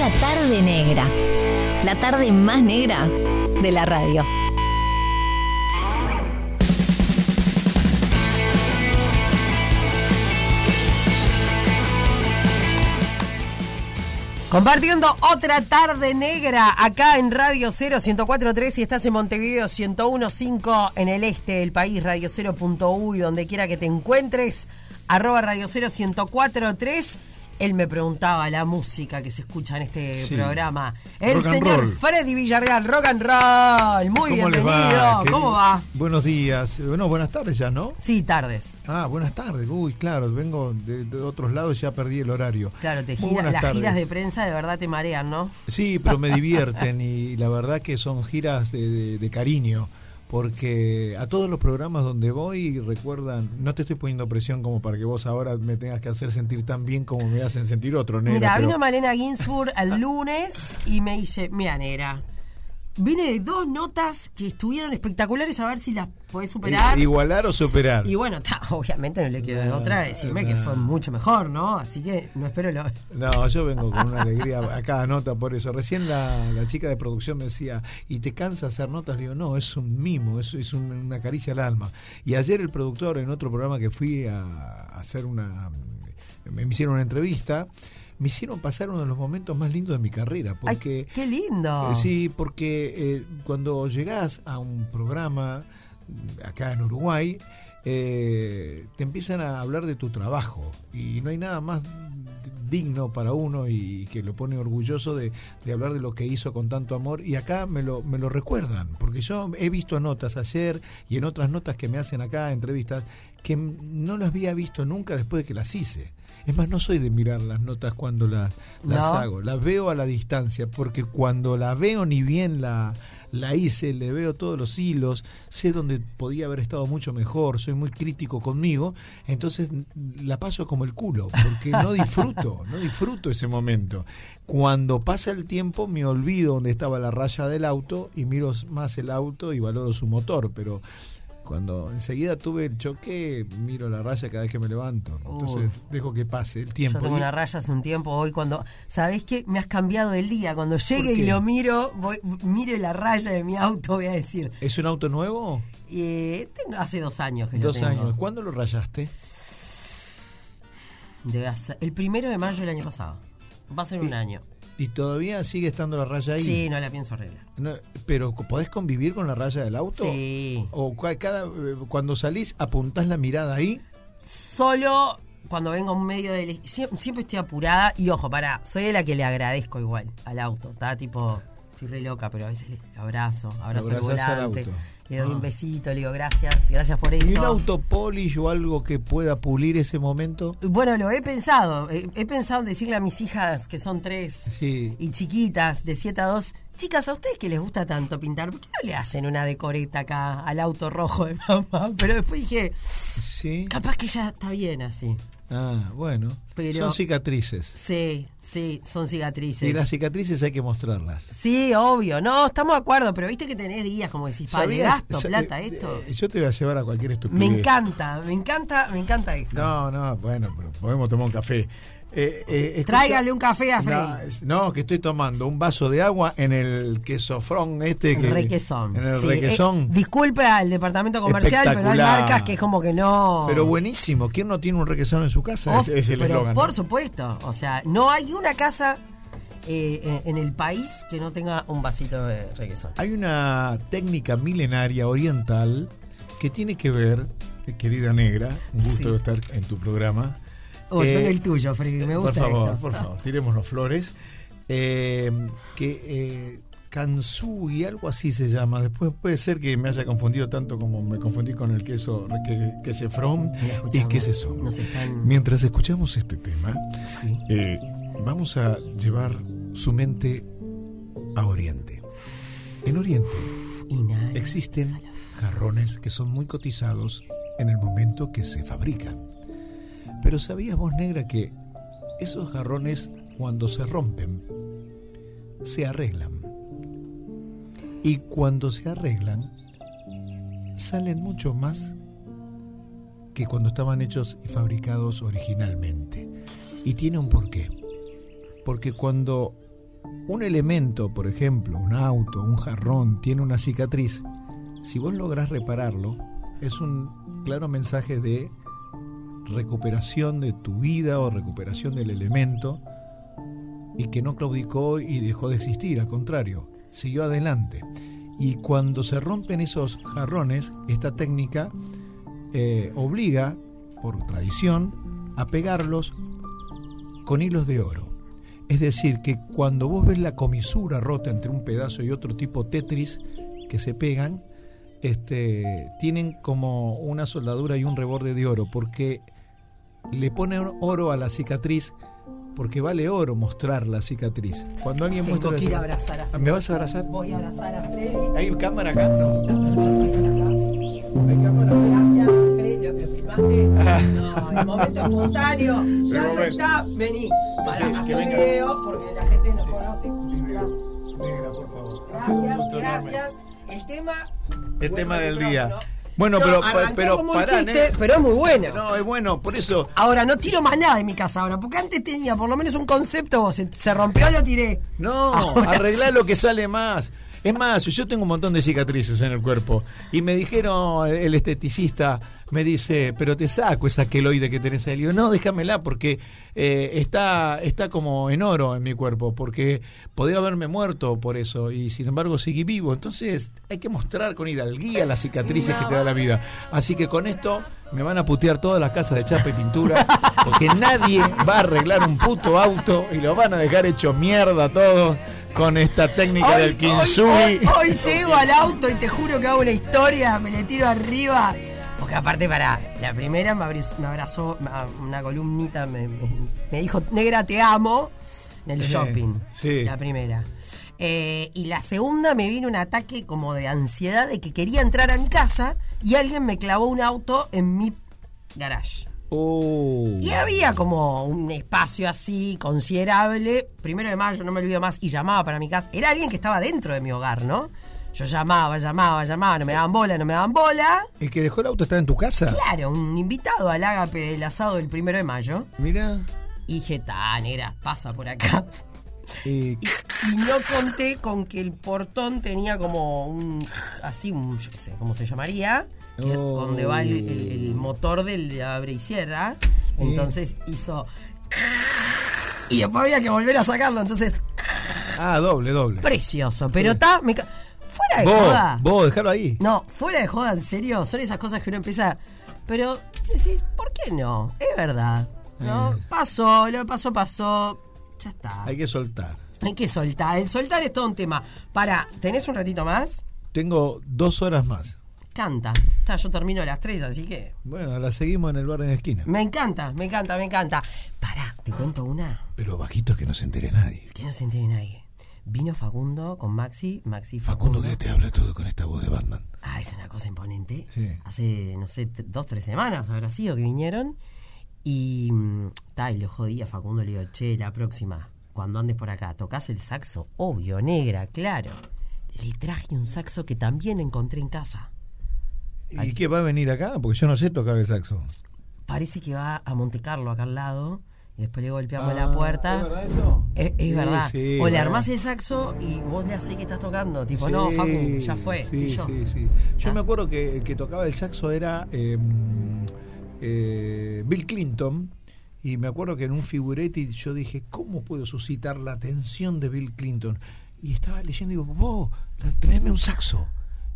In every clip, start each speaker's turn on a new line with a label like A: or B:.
A: Otra tarde negra. La tarde más negra de la radio.
B: Compartiendo otra tarde negra acá en Radio 0 1043 y estás en Montevideo 1015 en el este del país, Radio 0.uy, donde quiera que te encuentres, arroba Radio 0 1043 él me preguntaba la música que se escucha en este programa. El señor Freddy Villarreal, rock and roll. Muy bienvenido. ¿Cómo va?
C: Buenos días. Bueno, buenas tardes ya, ¿no?
B: Sí, tardes.
C: Ah, buenas tardes. Uy, claro, vengo de, otros lados y ya perdí el horario.
B: Claro, te las giras de prensa de verdad te marean, ¿no?
C: Sí, pero me divierten y la verdad que son giras de cariño porque a todos los programas donde voy recuerdan, no te estoy poniendo presión como para que vos ahora me tengas que hacer sentir tan bien como me hacen sentir otro, Nera.
B: Mira, vino Malena Ginsburg el lunes y me dice, mira, Nera, Vine de dos notas que estuvieron espectaculares, a ver si las podés superar.
C: Igualar o superar.
B: Y bueno, obviamente no le quedo de otra decirme que fue mucho mejor, ¿no? Así que no espero lo.
C: No, yo vengo con una alegría a cada nota por eso. Recién la, chica de producción me decía, ¿y te cansa hacer notas? Le digo, no, es un mimo, es, es una caricia al alma. Y ayer el productor, en otro programa que fui a hacer una. Me hicieron una entrevista me hicieron pasar uno de los momentos más lindos de mi carrera. Porque,
B: ¡Qué lindo!
C: Eh, sí, porque eh, cuando llegás a un programa mm, acá en Uruguay, eh, te empiezan a hablar de tu trabajo y no hay nada más digno para uno y que lo pone orgulloso de, de, hablar de lo que hizo con tanto amor y acá me lo, me lo recuerdan, porque yo he visto notas ayer y en otras notas que me hacen acá, entrevistas, que no las había visto nunca después de que las hice. Es más, no soy de mirar las notas cuando las, las hago, las veo a la distancia, porque cuando la veo ni bien la, la hice, le veo todos los hilos, sé dónde podía haber estado mucho mejor, soy muy crítico conmigo, entonces la paso como el culo, porque no disfruto, no disfruto ese momento. Cuando pasa el tiempo me olvido dónde estaba la raya del auto y miro más el auto y valoro su motor, pero cuando enseguida tuve el choque, miro la raya cada vez que me levanto. Entonces dejo que pase el tiempo.
B: Yo tengo una raya hace un tiempo. Hoy cuando, ¿sabés qué? Me has cambiado el día. Cuando llegue y lo miro, voy, mire la raya de mi auto, voy a decir.
C: ¿Es un auto nuevo?
B: Eh, tengo, hace dos años que
C: dos
B: lo tengo.
C: años. ¿Cuándo lo rayaste?
B: el primero de mayo del año pasado. Va a ser un año.
C: ¿Y todavía sigue estando la raya ahí?
B: Sí, no la pienso arreglar.
C: pero ¿podés convivir con la raya del auto?
B: Sí.
C: ¿O cada, eh, cuando salís apuntás la mirada ahí?
B: Solo cuando vengo a un medio de... Siempre, estoy apurada y ojo, para, soy de la que le agradezco igual al auto. Está tipo estoy re loca, pero a veces le abrazo, abrazo el volante, le doy un ah. besito, le digo gracias, gracias por esto.
C: ¿Y un autopolish o algo que pueda pulir ese momento?
B: Bueno, lo he pensado. He, pensado en decirle a mis hijas, que son tres y chiquitas, de 7 a 2, chicas, ¿a ustedes que les gusta tanto pintar? ¿Por qué no le hacen una decoreta acá al auto rojo de mamá? Pero después dije, ¿Sí? capaz que ya está bien así.
C: Ah, bueno. son cicatrices.
B: Sí, sí, son cicatrices.
C: Y las cicatrices hay que mostrarlas.
B: Sí, obvio. No, estamos de acuerdo, pero viste que tenés días como decís, ¿para gasto plata eh, esto?
C: Eh, yo te voy a llevar a cualquier estupidez.
B: Me encanta, me encanta, me encanta esto.
C: No, no, bueno, pero podemos tomar un café.
B: Eh, eh, Tráigale un café a Freddy.
C: No, que estoy tomando un vaso de agua en el quesofrón este. Que,
B: requesón.
C: En el requesón.
B: Eh, disculpe al departamento comercial, pero hay marcas que es como que no.
C: Pero buenísimo. ¿Quién no tiene un requesón en su casa? es, el
B: pero Por supuesto. O sea, no hay una casa en el país que no tenga un vasito de requesón.
C: Hay una técnica milenaria oriental que tiene que ver, querida negra, un gusto estar en tu programa
B: Oh, yo en el tuyo, Freddy, me gusta
C: Por favor, por favor, tiremos flores. Eh, que eh, y algo así se llama. Después puede ser que me haya confundido tanto como me confundí con el queso que, que se from y que se son. Mientras escuchamos este tema, eh, vamos a llevar su mente a Oriente. En Oriente existen jarrones que son muy cotizados en el momento que se fabrican. Pero ¿sabías vos, negra, que esos jarrones cuando se rompen, se arreglan? Y cuando se arreglan, salen mucho más que cuando estaban hechos y fabricados originalmente. Y tiene un porqué. Porque cuando un elemento, por ejemplo, un auto, un jarrón, tiene una cicatriz, si vos lográs repararlo, es un claro mensaje de recuperación de tu vida o recuperación del elemento y que no claudicó y dejó de existir, al contrario, siguió adelante. Y cuando se rompen esos jarrones, esta técnica eh, obliga, por tradición, a pegarlos con hilos de oro. Es decir, que cuando vos ves la comisura rota entre un pedazo y otro tipo Tetris que se pegan, este, tienen como una soldadura y un reborde de oro, porque le ponen oro a la cicatriz, porque vale oro mostrar la cicatriz. Cuando alguien
B: Tengo
C: muestra
B: que ir a abrazar a Freddy.
C: ¿Me vas a abrazar?
B: Voy a abrazar a Freddy.
C: ¿Hay cámara acá? No. ¿Hay cámara?
B: Gracias, Freddy. ¿Lo, filmaste? No, el momento espontáneo. Ya no está. Vení. Para
C: Sí,
B: hacer
C: venga.
B: video porque la gente nos conoce.
C: Negra, por favor.
B: Gracias,
C: enorme.
B: gracias. El tema.
C: El
B: Bueno,
C: tema del día. Bueno,
B: No,
C: pero, pero
B: como un
C: pará,
B: chiste,
C: Negra.
B: pero es muy bueno.
C: No, es bueno, por eso.
B: Ahora, no tiro más nada de mi casa ahora, porque antes tenía por lo menos un concepto, se, se rompió, lo tiré.
C: No, arreglá
B: sí.
C: lo que sale más. Es más, yo tengo un montón de cicatrices en el cuerpo. Y me dijeron, el esteticista me dice, pero te saco esa queloide que tenés ahí. Le no, déjamela porque eh, está, está como en oro en mi cuerpo, porque podría haberme muerto por eso. Y sin embargo seguí vivo. Entonces hay que mostrar con hidalguía las cicatrices que te da la vida. Así que con esto me van a putear todas las casas de chapa y pintura, porque nadie va a arreglar un puto auto y lo van a dejar hecho mierda todo con esta técnica del kintsugi.
B: hoy- hoy llego al auto y te juro que hago una historia, me le tiro arriba. Porque aparte, para la primera me abrazó, me abrazó una columnita, me, me- me dijo, negra, te amo, en el
C: Sí,
B: shopping.
C: sí.
B: La primera. Eh, y la segunda me vino un ataque como de ansiedad de que quería entrar a mi casa y alguien me clavó un auto en mi garage.
C: Oh.
B: Y había como un espacio así considerable. Primero de mayo, no me olvido más, y llamaba para mi casa. Era alguien que estaba dentro de mi hogar, ¿no? Yo llamaba, llamaba, llamaba, no me daban bola, no me daban bola.
C: ¿El que dejó el auto está en tu casa?
B: Claro, un invitado al ágape del asado del primero de mayo.
C: Mira.
B: Y dije, ta, negra, pasa por acá.
C: Eh,
B: Y no conté con que el portón tenía como un. así, un. yo qué sé, ¿cómo se llamaría? Que-
C: Oh.
B: Donde va el, el- el motor del abre y cierra. Entonces hizo. Y después había que volver a sacarlo. Entonces,
C: ah, doble, doble.
B: precioso. Pero está. Fuera de
C: Vos,
B: joda.
C: vos, dejalo ahí.
B: No, fuera de joda, en serio. Son esas cosas que uno empieza. Pero decís, ¿por qué no? Es verdad. ¿No? Pasó, lo pasó, pasó. Ya está.
C: Hay que soltar.
B: Hay que soltar. El soltar es todo un tema. Para, ¿tenés un ratito más?
C: Tengo dos horas más.
B: Canta. Está, yo termino a las 3, así que.
C: Bueno, la seguimos en el bar en la esquina.
B: Me encanta, me encanta, me encanta. Pará, te cuento una
C: Pero bajito que no se entere nadie.
B: que no se entere nadie. Vino Facundo con Maxi, Maxi Facundo.
C: Facundo que te habla todo con esta voz de Batman.
B: Ah, es una cosa imponente.
C: Sí.
B: Hace, no sé, dos, tres semanas habrá sido que vinieron. Y mm, ta, y le jodí a Facundo, le digo, che, la próxima, cuando andes por acá, tocas el saxo, obvio, negra, claro. Le traje un saxo que también encontré en casa.
C: ¿Y qué va a venir acá? Porque yo no sé tocar el saxo.
B: Parece que va a Monte Carlo, acá al lado, y después le golpeamos
C: Ah,
B: la puerta.
C: ¿es verdad eso?
B: Es, es
C: Sí,
B: verdad.
C: sí,
B: o le armás el saxo y vos le hacés que estás tocando. Tipo,
C: Sí,
B: no, Facu, ya fue.
C: Sí,
B: yo.
C: sí, sí. Yo
B: Ah.
C: me acuerdo que el que tocaba el saxo era eh, eh, Bill Clinton. Y me acuerdo que en un figuretti yo dije, ¿cómo puedo suscitar la atención de Bill Clinton? Y estaba leyendo y digo, vos, tráeme un saxo.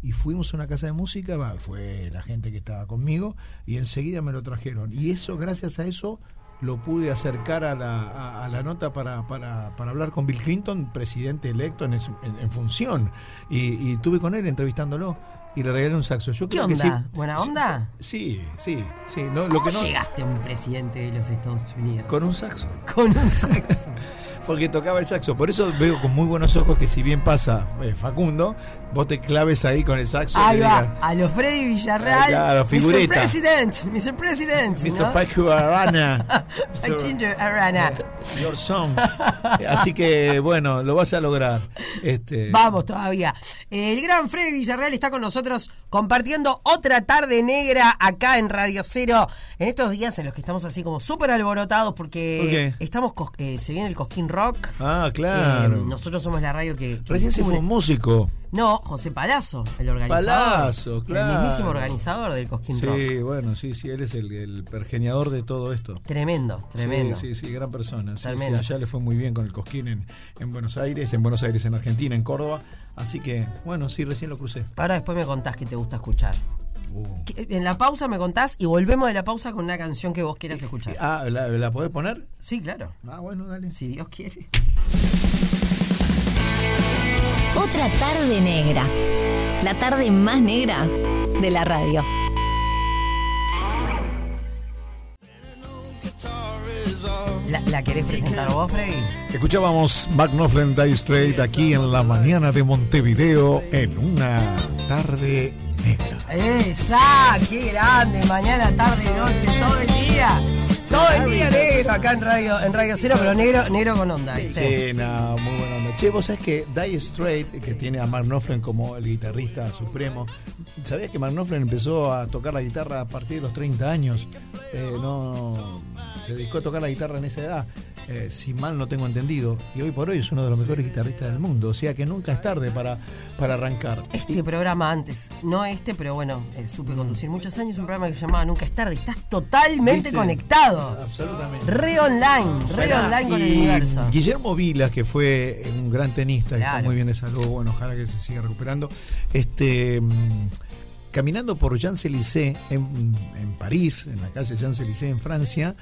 C: Y fuimos a una casa de música, fue la gente que estaba conmigo, y enseguida me lo trajeron. Y eso, gracias a eso, lo pude acercar a la, a, a la nota para, para, para hablar con Bill Clinton, presidente electo en, es- en- en función. Y, y tuve con él entrevistándolo y le regalé un saxo. Yo
B: ¿Qué
C: creo que
B: onda?
C: sí-
B: ¿Buena onda?
C: Sí, sí, sí. No, lo
B: ¿Cómo
C: que no,
B: llegaste a un presidente de los Estados Unidos?
C: con un saxo.
B: Con un saxo.
C: Porque tocaba el saxo. Por eso veo con muy buenos ojos que si bien pasa eh, Facundo, vos te claves ahí con el saxo.
B: Ahí va, a los Freddy Villarreal.
C: Claro,
B: Mr.
C: figurita.
B: President, Mr. President.
C: Mr. Facu Arana.
B: Arana.
C: Your song. Así que bueno, lo vas a lograr. Este,
B: Vamos todavía. El gran Freddy Villarreal está con nosotros compartiendo otra tarde negra acá en Radio Cero. En estos días en los que estamos así como súper alborotados porque
C: ¿Por qué?
B: estamos eh, se viene el Cosquín Rock.
C: Ah, claro.
B: Eh, nosotros somos la radio que. que
C: Recién se fue un músico.
B: No, José Palazzo, el organizador.
C: Palazzo, claro.
B: El mismísimo organizador del Cosquín Rock.
C: Sí, bueno, sí, sí, él es el, el pergeniador de todo esto.
B: Tremendo, tremendo.
C: Sí, sí, sí, gran persona. Sí, sí,
B: Tremendo.
C: allá le fue muy bien con el Cosquín en, en Buenos Aires, en Buenos Aires, en Argentina, en Córdoba. Así que, bueno, sí, recién lo crucé.
B: Ahora después me contás que te gusta escuchar.
C: Uh.
B: En la pausa me contás y volvemos de la pausa con una canción que vos quieras escuchar.
C: Ah, ¿la, la podés poner?
B: Sí, claro.
C: Ah, bueno, dale.
B: Si Dios quiere.
A: Otra tarde negra. La tarde más negra de la radio.
B: ¿La, la querés presentar vos, Freddy?
C: Escuchábamos Knopfler Die Straight aquí en la mañana de Montevideo en una tarde negra.
B: ¡Esa! ¡Qué grande! Mañana, tarde, noche, todo el día. Todo el día negro acá en Radio, en Radio Cero, pero negro, negro con onda. ¿viste?
C: Sí, no, muy buena onda. Che, vos sabés que Die Straight, que tiene a Mark Knopfler como el guitarrista supremo, ¿sabías que Mark Knopfler empezó a tocar la guitarra a partir de los 30 años? Eh, no, se dedicó a tocar la guitarra en esa edad, eh, si mal no tengo entendido, y hoy por hoy es uno de los mejores guitarristas del mundo, o sea que nunca es tarde para, para arrancar.
B: Este programa antes, no este, pero bueno, eh, supe conducir muchos años un programa que se llamaba Nunca es tarde. Estás totalmente
C: ¿Viste?
B: conectado.
C: Absolutamente.
B: Re online, re online con el universo.
C: Guillermo Vilas, que fue un gran tenista, que
B: Claro.
C: está muy bien de salud, bueno, ojalá que se siga recuperando. Este mm, caminando por Champs-Élysées en, en París, en la calle Champs-Élysées en Francia,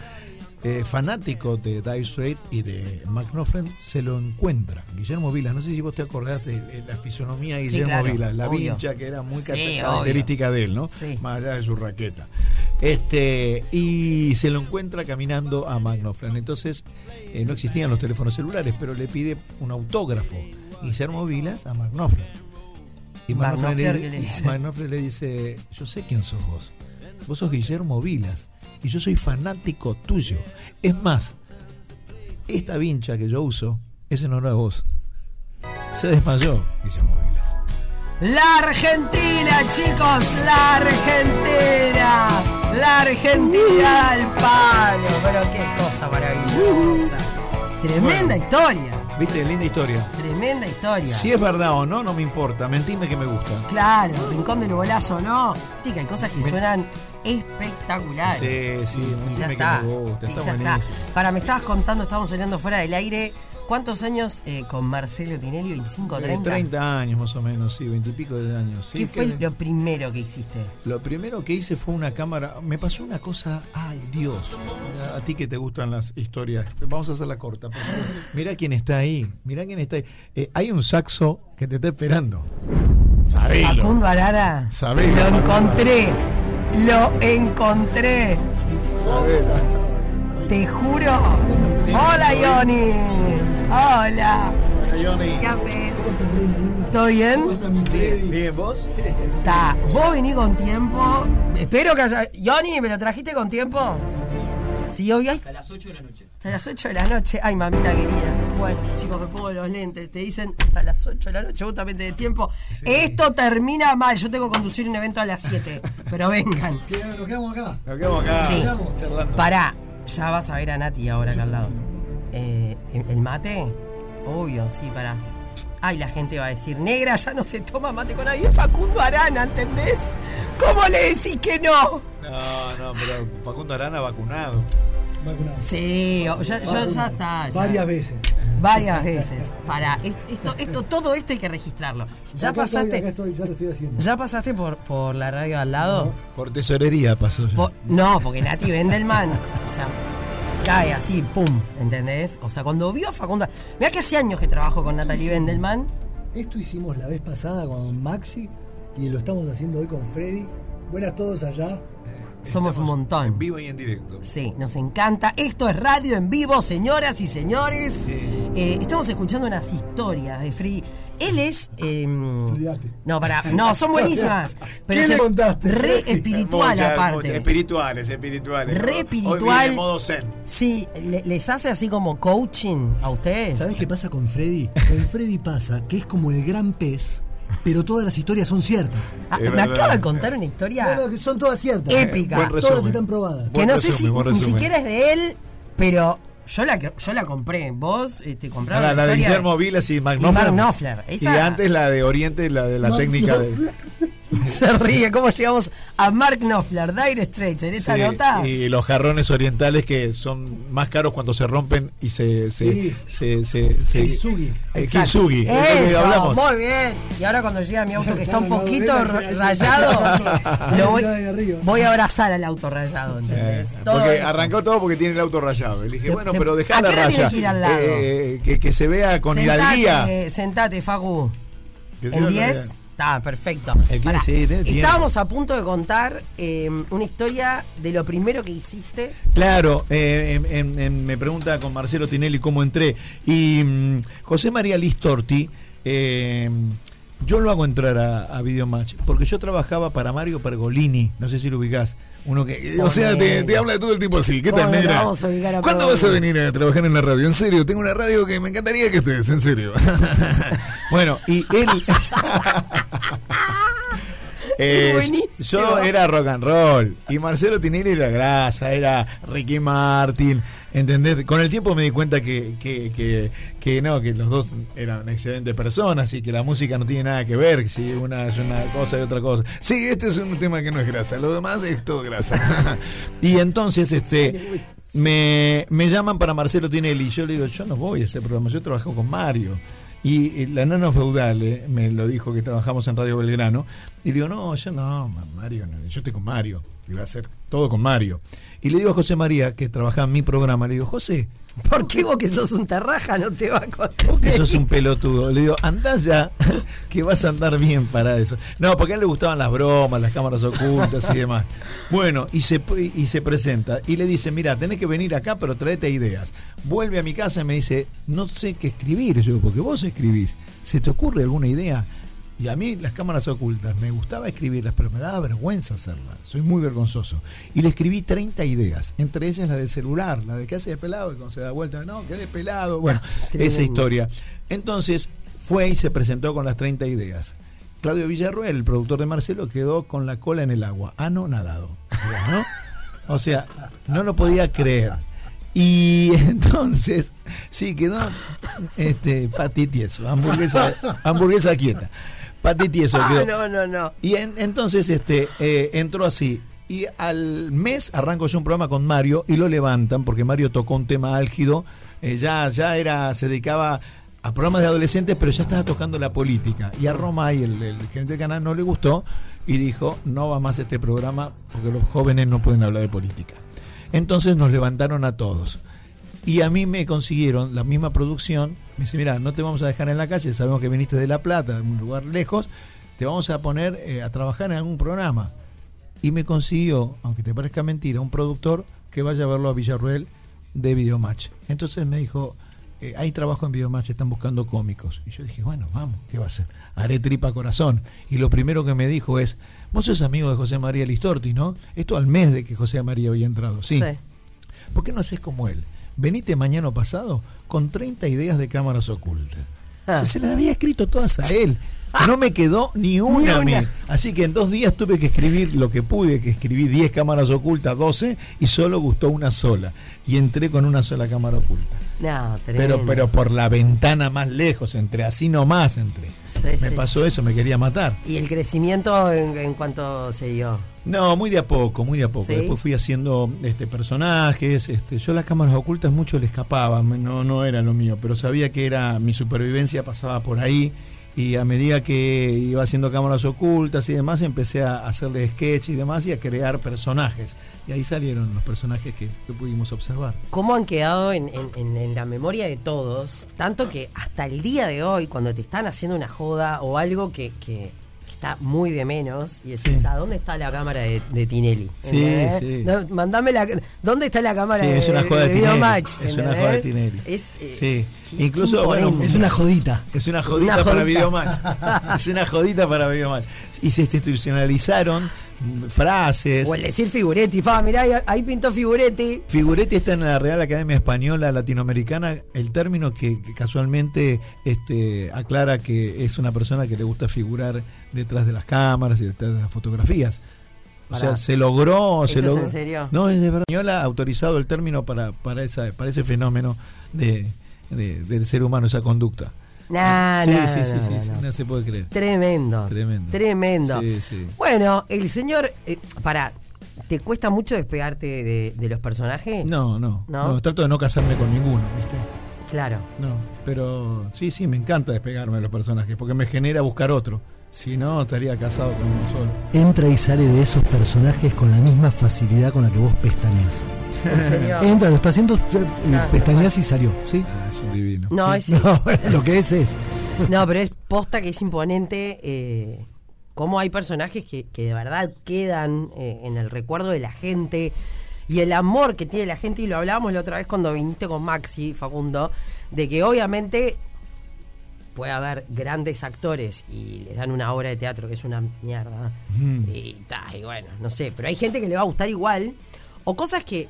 C: eh, fanático de Dire Straits y de Knopfler, se lo encuentra. Guillermo Vilas, no sé si vos te acordás de, la fisonomía de
B: Sí,
C: Guillermo
B: claro,
C: Vilas, la
B: obvio.
C: vincha que era muy
B: Sí,
C: cate-
B: obvio.
C: característica de él, ¿no?
B: Sí.
C: Más allá de su raqueta. Este, y se lo encuentra caminando a Knopfler. Entonces, eh, no existían los teléfonos celulares, pero le pide un autógrafo. Guillermo Vilas a Knopfler. Y
B: ¿qué le
C: le dice, yo sé quién sos vos. Vos sos Guillermo Vilas. Y yo soy fanático tuyo. Es más, esta vincha que yo uso es en honor a vos. Se desmayó Guillermo Vilas.
B: La Argentina, chicos, la Argentina. La Argentina al palo. Pero qué cosa maravillosa. Tremenda historia.
C: ¿Viste? Linda historia.
B: Tremenda historia.
C: Si es verdad o no, no me importa. Mentime que me gusta.
B: Claro, Rincón del Golazo, ¿no? Que hay cosas que suenan espectaculares.
C: Sí, sí,
B: y, y ya
C: que
B: está.
C: me gusta,
B: y
C: está
B: ya
C: buenísimo.
B: Para, me estabas contando, estábamos hablando fuera del aire. ¿Cuántos años eh, con Marcelo Tinelli? ¿25 o
C: Eh,
B: 30?
C: 30 años más o menos, sí, 20 y pico de años. Sí,
B: ¿Qué fue lo primero que hiciste?
C: Lo primero que hice fue una cámara. Me pasó una cosa. Ay, Dios. A, ti que te gustan las historias. Vamos a hacerla corta. Mira quién está ahí. Mira quién está ahí. Eh, hay un saxo que te está esperando. Sabelo.
B: Facundo Arara.
C: Sabelo,
B: Lo encontré. Lo encontré. Te juro. Hola, Ioni. Hola. ¿Qué haces? ¿Todo bien?
C: Bien, bien, vos.
B: Está. Vos venís con tiempo. Espero que haya. Ioni, ¿me lo trajiste con tiempo? Sí, obvio.
D: A las 8 de la noche.
B: Hasta las 8 de la noche. Ay, mamita querida. Bueno, chicos, me pongo los lentes. Te dicen hasta las 8 de la noche, justamente de tiempo. Esto termina mal. Yo tengo que conducir un evento a las 7. Pero vengan.
E: Nos quedamos acá.
C: Nos quedamos acá.
B: Sí.
C: charlando.
B: Pará, ya vas a ver a Nati ahora acá al lado. Eh, ¿El mate? Obvio, sí, pará. Ay, la gente va a decir, negra, ya no se toma mate con nadie. Facundo Arana, ¿entendés? ¿Cómo le decís que no?
C: No, no, pero Facundo Arana vacunado.
E: Vacunado.
B: Sí, o- ya, ya- ya está. ya.
E: Varias veces.
B: Varias veces. Est- esto, esto, todo esto hay que registrarlo. Ya
E: acá
B: pasaste,
E: estoy, ya lo estoy haciendo.
B: ya pasaste por, por la radio al lado.
C: Por tesorería pasó ya.
B: Po- no, porque Nati Vendelman, o sea, cae así, pum, ¿entendés? O sea, cuando vio a Facundo. Mira que hace años que trabajo con Natalie Vendelman.
E: Esto hicimos la vez pasada con Maxi y lo estamos haciendo hoy con Freddy. Buenas todos allá.
B: Somos un montón.
C: En vivo y en directo.
B: Sí, nos encanta. Esto es radio en vivo, señoras y señores. Eh, estamos escuchando unas historias de Freddy. Él es. eh, no, para. No, son buenísimas. Pero
E: ¿Qué
B: es
E: le contaste,
B: Re espiritual,
C: Muchas,
B: aparte.
C: muchas, espirituales, espirituales.
B: Re
C: Hoy
B: espiritual.
C: en modo zen.
B: Sí, le- les hace así como coaching a ustedes.
E: ¿Sabes qué pasa con Freddy? Con Freddy pasa que es como el gran pez pero todas las historias son ciertas.
B: Ah, me
C: verdad.
B: acaba de contar una historia
E: No, no, que son todas ciertas.
B: Épica.
E: Todas están probadas.
B: que no sé si ni siquiera es de él, pero yo la, yo la compré. Vos este, compraron
C: La, la de Guillermo Vilas y Mark
B: y
C: Knopfler.
B: Mark Knopfler.
C: Y
B: Esa-
C: antes la de Oriente, la de la
E: Mark
C: técnica de.
B: Se ríe, ¿cómo llegamos a Mark Knopfler, Dire Straits, en esta
C: Sí,
B: nota?
C: Y los jarrones orientales que son más caros cuando se rompen y se. se,
E: Sí.
C: se, se, se-
E: Kintsugi.
C: Eh. Kintsugi,
B: Eso,
C: hablamos.
B: muy bien. Y ahora cuando llega mi auto que está un poquito rayado, lo voy, a abrazar al auto rayado, ¿entendés?
C: Eh,
B: Todo
C: porque
B: eso.
C: arrancó todo porque tiene el auto rayado. Le dije,
B: Te-
C: bueno,
B: te-
C: pero
B: ¿a
C: dejá la raya.
B: tiene que ir al lado?
C: Eh, que, que se vea con
B: sentate,
C: hidalguía.
B: sentate, Facu. ¿En
C: vea
B: 10? Está, perfecto. Pará,
C: sí, tiene.
B: Estábamos a punto de contar eh, una historia de lo primero que hiciste.
C: Claro, eh, me pregunta con Marcelo Tinelli cómo entré. Y mm, José María Listorti, eh, yo lo hago entrar a, a Videomatch, porque yo trabajaba para Mario Pergolini, no sé si lo ubicás. Uno que, o sea, te, te habla todo el tiempo así. ¿Qué
B: ¿Cómo
C: tal, negra?
B: vamos a ubicar a
C: ¿Cuándo vas a venir a trabajar en la radio? En serio, tengo una radio que me encantaría que estés, en serio. bueno, y él. Eh, yo era rock and roll y Marcelo Tinelli era grasa, era Ricky Martin, ¿entendés? Con el tiempo me di cuenta que, que, que, que no, que los dos eran excelentes personas y que la música no tiene nada que ver, si una es una cosa y otra cosa. Sí, este es un tema que no es grasa, lo demás es todo grasa. y entonces, este, me, me llaman para Marcelo Tinelli y yo le digo, yo no voy a ese programa, yo trabajo con Mario. Y la nano feudal me lo dijo que trabajamos en Radio Belgrano. Y le digo, no, yo no, ma- Mario, no, yo estoy con Mario. Va a hacer todo con Mario. Y le digo a José María, que trabajaba en mi programa, le digo, José,
B: ¿Por qué vos que sos un terraja no te va a contar?
C: vos que sos un pelotudo. Le digo, andás ya, que vas a andar bien para eso. No, porque a él le gustaban las bromas, las cámaras ocultas y demás. Bueno, y se, y se presenta y le dice, mira, tenés que venir acá, pero tráete ideas. Vuelve a mi casa y me dice, no sé qué escribir. Yo digo, porque vos escribís. ¿Se te ocurre alguna idea? Y a mí las cámaras ocultas, me gustaba escribirlas, pero me daba vergüenza hacerlas. Soy muy vergonzoso. Y le escribí 30 ideas, entre ellas la del celular, la de que hace de pelado y cuando se da vuelta, no, quedé pelado. Bueno, esa historia. Entonces fue y se presentó con las 30 ideas. Claudio Villarruel, el productor de Marcelo, quedó con la cola en el agua, ano nadado. ¿no? O sea, no lo podía creer. Y entonces, sí, quedó este, pati tieso, hamburguesa, hamburguesa quieta. Pati tieso
B: Ah,
C: quedó.
B: no, no, no.
C: Y en- entonces este eh, entró así. Y al mes arranco yo un programa con Mario y lo levantan porque Mario tocó un tema álgido. eh, ya, ya era, se dedicaba a programas de adolescentes, pero ya estaba tocando la política. Y a Roma y el, el gerente del canal no le gustó y dijo, no va más este programa porque los jóvenes no pueden hablar de política. Entonces nos levantaron a todos. Y a mí me consiguieron la misma producción. Me dice, mira, no te vamos a dejar en la calle, sabemos que viniste de La Plata, un lugar lejos, te vamos a poner eh, a trabajar en algún programa. Y me consiguió, aunque te parezca mentira, un productor que vaya a verlo a Villarruel de Videomatch. Entonces me dijo, eh, hay trabajo en Videomatch, están buscando cómicos. Y yo dije, bueno, vamos, ¿qué va a hacer? Haré tripa corazón. Y lo primero que me dijo es, vos sos amigo de José María Listorti, ¿no? Esto al mes de que José María había entrado. Sí. ¿Por qué no haces como él? Venite mañana pasado con 30 ideas de cámaras ocultas.
B: Ah.
C: Se, se las había escrito todas a él. No me quedó ni una, a mí.
B: una.
C: Así que en dos días tuve que escribir lo que pude, que escribí 10 cámaras ocultas, 12, y solo gustó una sola. Y entré con una sola cámara oculta.
B: No,
C: Pero, pero por la ventana más lejos, entré así nomás entré.
B: Sí,
C: me
B: sí.
C: pasó eso, me quería matar.
B: ¿Y el crecimiento en, en cuanto se dio?
C: No, muy de a poco, muy de a poco.
B: ¿Sí?
C: Después fui haciendo este personajes, este, yo las cámaras ocultas mucho le escapaba, no, no era lo mío, pero sabía que era mi supervivencia pasaba por ahí y a medida que iba haciendo cámaras ocultas y demás empecé a hacerle sketch y demás y a crear personajes y ahí salieron los personajes que, que pudimos observar.
B: ¿Cómo han quedado en, en- la memoria de todos? Tanto que hasta el día de hoy, cuando te están haciendo una joda o algo que- que está muy de menos, y decís,
C: Sí.
B: "¿A ¿dónde está la cámara de, de Tinelli?
C: Sí,
B: ¿Entendés?
C: sí.
B: No, mandame la. ¿Dónde está la cámara
C: Sí,
B: de,
C: es una joda de Tinelli.
B: Videomatch?
C: Es una joda de Tinelli.
B: Es, eh,
C: Sí.
B: qué-
C: Incluso,
B: qué
C: bueno.
E: Es una jodita.
C: Es una jodita
B: Una
C: para
B: jodita.
C: Videomatch. es una jodita para Videomatch. Y se institucionalizaron frases.
B: O el decir Figuretti, pa, mirá, ahí, ahí pintó Figuretti.
C: Figuretti está en la Real Academia Española Latinoamericana, el término que, que casualmente este, aclara que es una persona que le gusta figurar detrás de las cámaras y detrás de las fotografías. O sea, se logró, se
B: ¿Esto es
C: logró.
B: en serio?
C: No, es de verdad. Española ha autorizado el término para, para, esa, para ese fenómeno de, de- del ser humano, esa conducta.
B: Nah,
C: sí,
B: nah,
C: sí,
B: nah,
C: sí, sí, no se puede creer.
B: Tremendo.
C: Tremendo.
B: Tremendo.
C: Sí, sí.
B: Bueno, el señor. Eh, para, ¿te cuesta mucho despegarte de, de los personajes?
C: No, no,
B: ¿No?
C: no, trato de no casarme con ninguno, ¿viste?
B: Claro.
C: No, pero sí, sí, me encanta despegarme de los personajes porque me genera buscar otro. Si no, estaría casado con uno solo.
E: Entra y sale de esos personajes con la misma facilidad con la que vos pestañas. Entra, lo está haciendo, eh,
B: Ah,
E: pestañas y salió, ¿sí?
C: Ah, es un divino.
B: No, es,
E: No, lo que es es.
B: no, pero es posta que es imponente eh, cómo hay personajes que, que de verdad quedan eh, en el recuerdo de la gente y el amor que tiene la gente, y lo hablábamos la otra vez cuando viniste con Maxi, Facundo, de que obviamente puede haber grandes actores y les dan una obra de teatro que es una mierda. Y, ta, y bueno, no sé, pero hay gente que le va a gustar igual. O cosas que,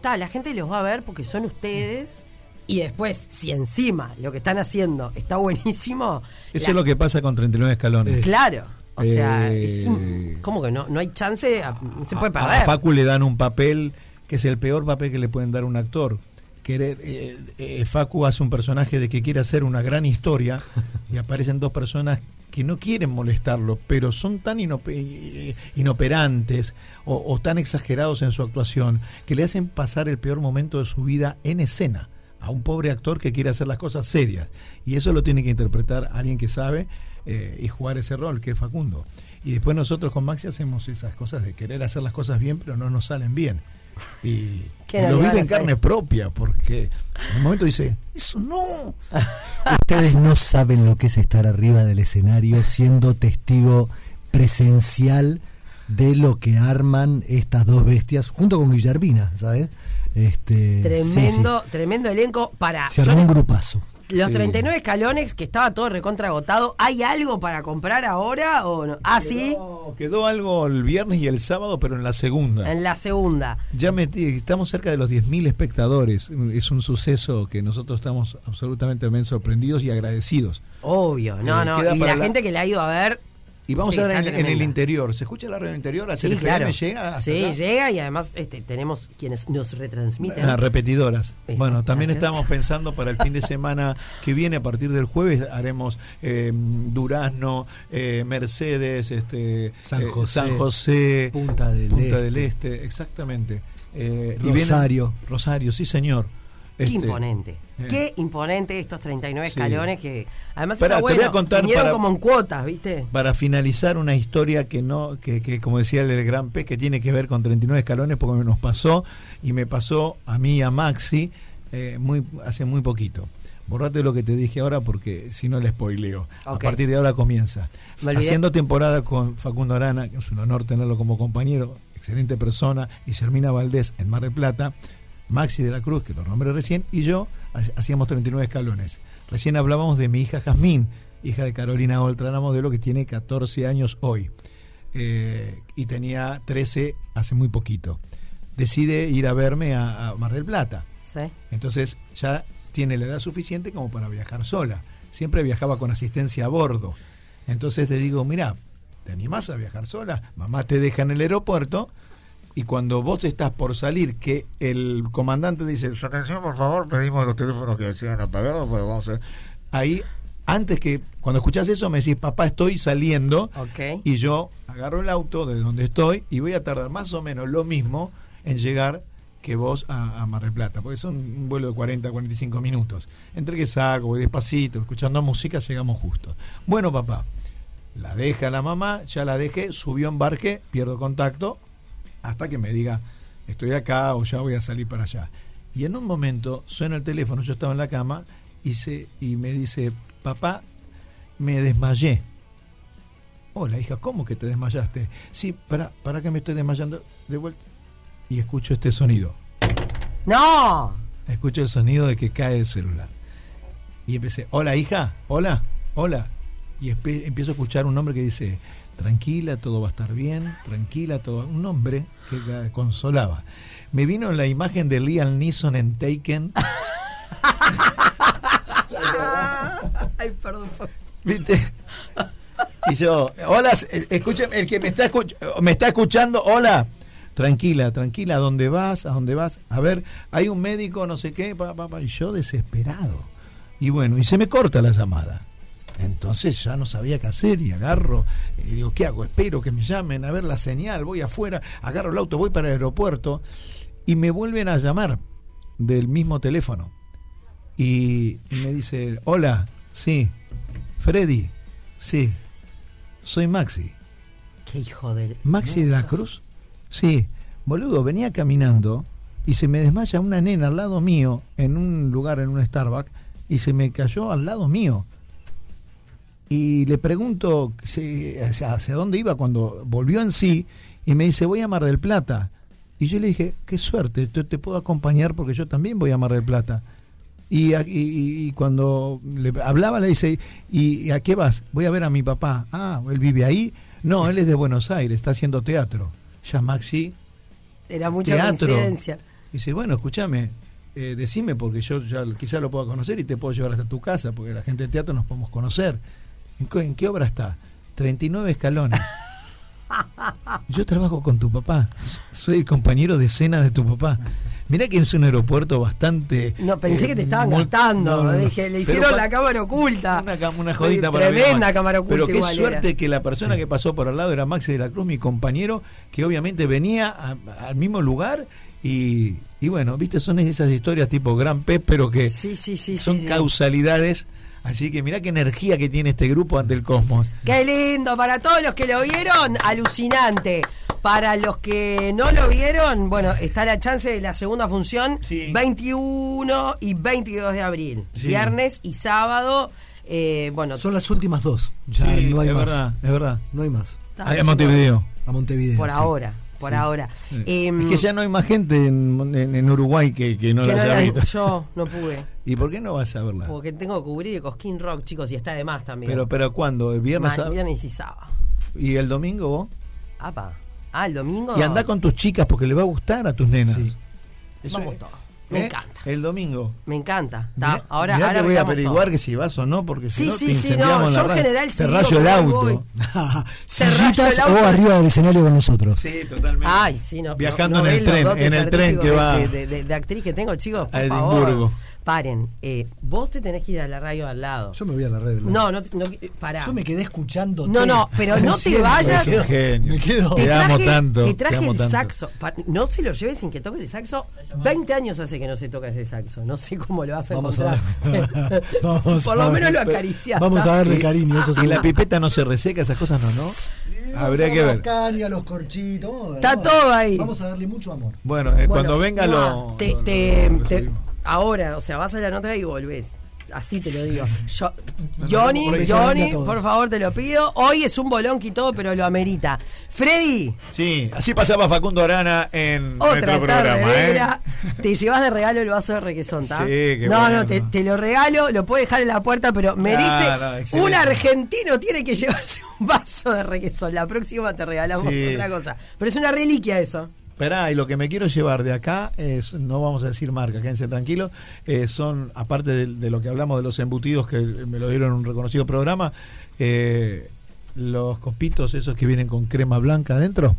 B: ta, la gente los va a ver porque son ustedes. Y después, si encima lo que están haciendo está buenísimo,
C: Eso
B: la-
C: es lo que pasa con 39 escalones.
B: Claro. O sea,
C: Eh,
B: es como que no, no hay chance, a- no se puede
C: A-
B: perder.
C: A Facu le dan un papel que es el peor papel que le pueden dar a un actor. Querer, eh, eh, Facu hace un personaje de que quiere hacer una gran historia y aparecen dos personas que no quieren molestarlo, pero son tan inope- eh, inoperantes o, tan exagerados en su actuación que le hacen pasar el peor momento de su vida en escena a un pobre actor que quiere hacer las cosas serias. Y eso lo tiene que interpretar alguien que sabe eh, y jugar ese rol, que es Facundo. Y después nosotros con Maxi hacemos esas cosas de querer hacer las cosas bien, pero no nos salen bien. Y,
B: ¿Qué
C: y
B: no
C: lo vive en carne propia, porque en un momento dice, eso no.
E: Ustedes no saben lo que es estar arriba del escenario siendo testigo presencial de lo que arman estas dos bestias junto con Guillermina, ¿sabes? Este,
B: Tremendo,
E: sí,
B: tremendo elenco para.
E: Se armó un grupazo.
B: Los
C: Sí.
B: 39 escalones que estaba todo recontra agotado, ¿hay algo para comprar ahora o no? Ah, sí,
C: Quedó, quedó algo el viernes y el sábado, pero en la segunda.
B: en la segunda.
C: Ya metí, estamos cerca de los 10.000 espectadores. Es un suceso que nosotros estamos absolutamente bien sorprendidos y agradecidos.
B: Obvio, no,
C: Eh,
B: no. Y la,
C: la-
B: gente que le ha ido a ver.
C: Y vamos
B: sí,
C: a ver en, en el interior. ¿Se escucha la radio interior? ¿A
B: Sí, claro.
C: llega?
B: Sí,
C: acá?
B: llega y además este, tenemos quienes nos retransmiten.
C: Ah, repetidoras.
B: Eso,
C: bueno, también
B: gracias.
C: estamos pensando para el fin de semana que viene, a partir del jueves, haremos eh, Durazno, eh, Mercedes, este,
E: San
C: eh,
E: José,
C: San José,
E: Punta del
C: Punta
E: Este.
C: del Este, exactamente. Eh, y viene-
E: Rosario.
C: Rosario, sí, señor.
B: Qué
C: Este,
B: imponente.
C: eh.
B: Qué imponente estos 39
C: Sí.
B: escalones que además
C: Pará,
B: está
C: te
B: bueno.
C: voy a contar
B: Vinieron
C: para-
B: como en cuotas, ¿viste?
C: Para finalizar una historia que no, que, que como decía el gran pez, que tiene que ver con 39 escalones, porque nos pasó y me pasó a mí y a Maxi eh, muy, hace muy poquito. Borrate lo que te dije ahora porque si no le spoileo. A partir de ahora comienza. Haciendo temporada con Facundo Arana, que es un honor tenerlo como compañero, excelente persona, y Germina Valdés en Mar del Plata, Maxi de la Cruz, que lo nombré recién, y yo ha- hacíamos 39 escalones. Recién hablábamos de mi hija Jazmín, hija de Carolina Oltra, la modelo que tiene 14 años hoy. Eh, y tenía 13 hace muy poquito. Decide ir a verme a, a Mar del Plata.
B: Sí.
C: Entonces ya tiene la edad suficiente como para viajar sola. Siempre viajaba con asistencia a bordo. Entonces le digo, mira, ¿te animás a viajar sola? Mamá te deja en el aeropuerto y cuando vos estás por salir, que el comandante dice, su atención por favor, pedimos los teléfonos que sigan apagados, pues vamos a hacer... Ahí, antes que, cuando escuchás eso, me decís, papá, estoy saliendo.
B: Ok.
C: Y yo agarro el auto de donde estoy y voy a tardar más o menos lo mismo en llegar que vos a, a Mar del Plata, porque son un vuelo de 40, 45 minutos. Entre que salgo, voy despacito, escuchando música, llegamos justo. Bueno, papá, la deja la mamá, ya la dejé, subió embarque, pierdo contacto, hasta que me diga, estoy acá o ya voy a salir para allá. Y en un momento suena el teléfono, yo estaba en la cama y, se, y me dice, papá, me desmayé. Hola, hija, ¿cómo que te desmayaste? Sí, para, para que me estoy desmayando de vuelta. Y escucho este sonido.
B: ¡No!
C: Escucho el sonido de que cae el celular. Y empecé, hola hija, hola, hola. Y empiezo a escuchar un nombre que dice, tranquila, todo va a estar bien, tranquila, todo. Un hombre que la consolaba. Me vino la imagen de Liam Neeson en Taken.
B: Ay, perdón.
C: ¿Viste? Y yo, hola, escúchame, el que me está, escuch- me está escuchando, hola. Tranquila, tranquila, ¿a dónde vas? ¿A dónde vas? A ver, hay un médico, no sé qué, pa, pa, pa. y yo desesperado. Y bueno, y se me corta la llamada. Entonces ya no sabía qué hacer y agarro, y digo, ¿qué hago? Espero que me llamen, a ver la señal, voy afuera, agarro el auto, voy para el aeropuerto y me vuelven a llamar del mismo teléfono. Y, me dice, hola, sí, Freddy, sí, soy Maxi.
B: Qué hijo de.
C: Maxi de la Cruz. Sí, boludo, venía caminando y se me desmaya una nena al lado mío en un lugar, en un Starbucks, y se me cayó al lado mío. Y le pregunto si- hacia, dónde iba cuando volvió en sí y me dice, voy a Mar del Plata. Y yo le dije, qué suerte, te, te puedo acompañar porque yo también voy a Mar del Plata. Y, y- y- y cuando le hablaba le dice, ¿y, y a qué vas? Voy a ver a mi papá. Ah, él vive ahí. No, él es de Buenos Aires, está haciendo teatro. Ya Maxi,
B: Era mucha
C: teatro.
B: coincidencia.
C: Dice, bueno, escúchame, eh, decime porque yo ya quizás lo pueda conocer y te puedo llevar hasta tu casa, porque la gente del teatro nos podemos conocer. ¿En, qué- obra está? 39 escalones. Yo trabajo con tu papá. Soy el compañero de cena de tu papá. Mirá que es un aeropuerto bastante.
B: No, pensé
C: eh,
B: que te estaban
C: muy-
B: gastando.
C: no, no, no.
B: Dije, le hicieron la cámara oculta.
C: Una, una jodita para
B: Tremenda cámara oculta.
C: Pero qué
B: igual
C: suerte
B: era.
C: que la persona que pasó por al lado era Maxi de la Cruz, mi compañero, que obviamente venía a- al mismo lugar y, y bueno, viste, son esas historias tipo Gran Pez, pero que
B: Sí, sí, sí.
C: son causalidades. Así que mirá qué energía que tiene este grupo ante el cosmos.
B: Qué lindo, para todos los que lo vieron, alucinante. Para los que no lo vieron, bueno, está la chance de la segunda función,
C: Sí.
B: 21 y 22 de abril,
C: Sí.
B: viernes y sábado. eh, bueno,
E: Son las últimas dos. Ya
C: Sí,
E: no hay
C: es
E: más.
C: verdad, es verdad.
E: No hay más.
B: bien,
C: Montevideo.
E: A Montevideo.
B: por
E: sí.
B: ahora, por
E: Sí.
B: ahora. Em,
C: es que ya no hay más gente en, en- en Uruguay que, que no
B: que
C: la
B: no
C: haya visto.
B: yo no pude,
C: ¿Y por qué no vas a verla?
B: porque tengo que cubrir el Cosquín Rock, chicos, y está de más también.
C: Pero, pero ¿cuándo? ¿El viernes?
B: Ma- viernes y sábado.
C: ¿Y el domingo vos?
B: Apa. Ah, el domingo.
C: Y anda con tus chicas porque le va a gustar a tus nenas.
E: Sí.
C: Eso
B: Vamos
C: es-
B: todos. Me
C: ¿Eh?
B: encanta.
C: El domingo.
B: Me encanta. Ta,
C: Mirá-
B: ahora
C: mirá
B: ahora
C: que voy a averiguar
B: todo.
C: que si vas o no, porque si
B: Sí,
C: no
B: sí,
C: te
B: sí,
C: incendiamos
B: no,
C: la
B: yo en
C: radio.
B: general
C: Te
B: sí digo
C: rayo el auto.
E: Sillitas o arriba del escenario con nosotros.
C: Sí, totalmente.
B: Ay, sí, no.
C: Viajando
B: no- no
C: en el tren, en el tren que va
B: De, de- de- de actriz que tengo, chicos, por
C: a
B: favor. Paren. Eh, vos te tenés que ir a la radio al lado.
E: Yo me voy a la red. del-
B: No, no, no pará.
E: Yo me quedé escuchando.
B: No, no, pero no te vayas.
E: Me quedo.
B: Te
C: Te amo
B: traje,
C: tanto.
B: te traje
C: te amo
B: el
C: tanto.
B: saxo. No se lo lleves sin que toque el saxo. 20 años hace que no se toca ese saxo. No sé cómo lo vas a
E: Vamos a
B: encontrar.
E: ver. Vamos
B: Por lo
E: a ver.
B: menos lo acariciaste.
E: Vamos a darle cariño. Eso sí.
C: Y la pipeta no se reseca, esas cosas no, ¿no?
E: Vamos
C: Habría
E: a
C: que ver.
E: La caña, los corchitos.
B: Está todo ahí.
E: Vamos a darle mucho amor.
C: Bueno, eh,
B: Bueno,
C: cuando venga
B: no,
C: lo.
B: te-
C: lo-
B: te-
C: lo
B: te-
C: recibimos.
B: Ahora, o sea, vas a la nota y volvés. Así te lo digo. Yo, Johnny, Johnny, por favor, te lo pido. Hoy es un bolón y todo, pero lo amerita. Freddy,
C: Sí, así pasaba Facundo Arana en
B: otra
C: nuestro
B: tarde
C: programa, ¿eh?
B: Te llevas de regalo el vaso de requesón, ¿tá?
C: Sí, qué
B: No,
C: bueno.
B: no, te, te lo regalo, lo puedes dejar en la puerta, pero merece.
C: no,
B: un argentino tiene que llevarse un vaso de requesón. La próxima te regalamos
C: Sí.
B: otra cosa. Pero es una reliquia eso.
C: Esperá, y lo que me quiero llevar de acá es, no vamos a decir marca, quédense tranquilos, eh, son, aparte de, de lo que hablamos de los embutidos que me lo dieron en un reconocido programa, eh, los copitos esos que vienen con crema blanca adentro,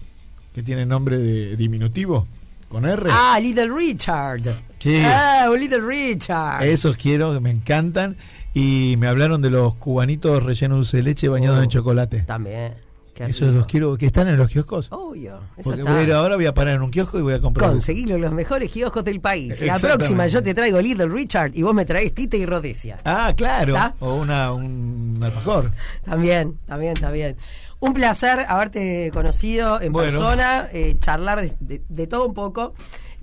C: que tienen nombre de diminutivo, con R.
B: Ah, Little Richard.
C: Sí.
B: Ah, Little Richard.
C: Esos quiero, me encantan. Y me hablaron de los cubanitos rellenos de leche bañados
B: Oh.
C: en chocolate.
B: También. Qué
C: Esos
B: rico.
C: los quiero, que están en los kioscos.
B: Obvio. Eso
C: Porque
B: está.
C: voy a ir ahora, voy a parar en un kiosco y voy a comprar.
B: Conseguirlo en los mejores kioscos del país. La próxima yo te traigo Little Richard y vos me traes Tita y Rodesia.
C: Ah, claro.
B: ¿Está?
C: O una, un alfajor.
B: También, también, también. Un placer haberte conocido en
C: Bueno.
B: persona, eh, charlar de, de- de todo un poco,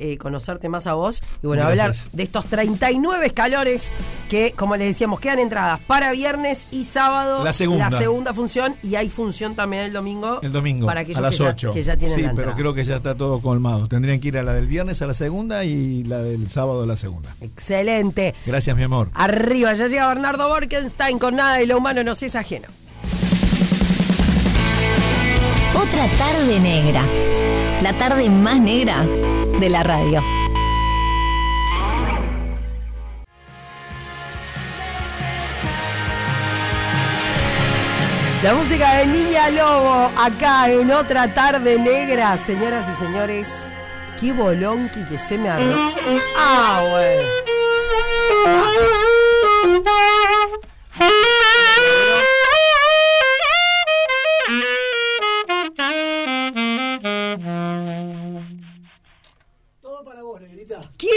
B: eh, conocerte más a vos y bueno,
C: Gracias.
B: hablar de estos 39 escalones que, como les decíamos, quedan entradas para viernes y sábado.
C: La segunda.
B: La segunda función y hay función también el domingo.
C: El domingo.
B: Para aquellos
C: a las
B: que,
C: 8.
B: Ya, que ya tienen
C: sí,
B: la
C: pero creo que ya está todo colmado. Tendrían que ir a la del viernes a la segunda y la del sábado a la segunda.
B: Excelente.
C: Gracias, mi amor.
B: Arriba, ya llega Bernardo Borkenstein con nada de lo humano nos es ajeno.
A: Otra tarde negra. La tarde más negra de la radio.
B: La música de Niña Lobo, acá en otra tarde negra, señoras y señores. Qué bolonqui que se me armó. Ah, bueno.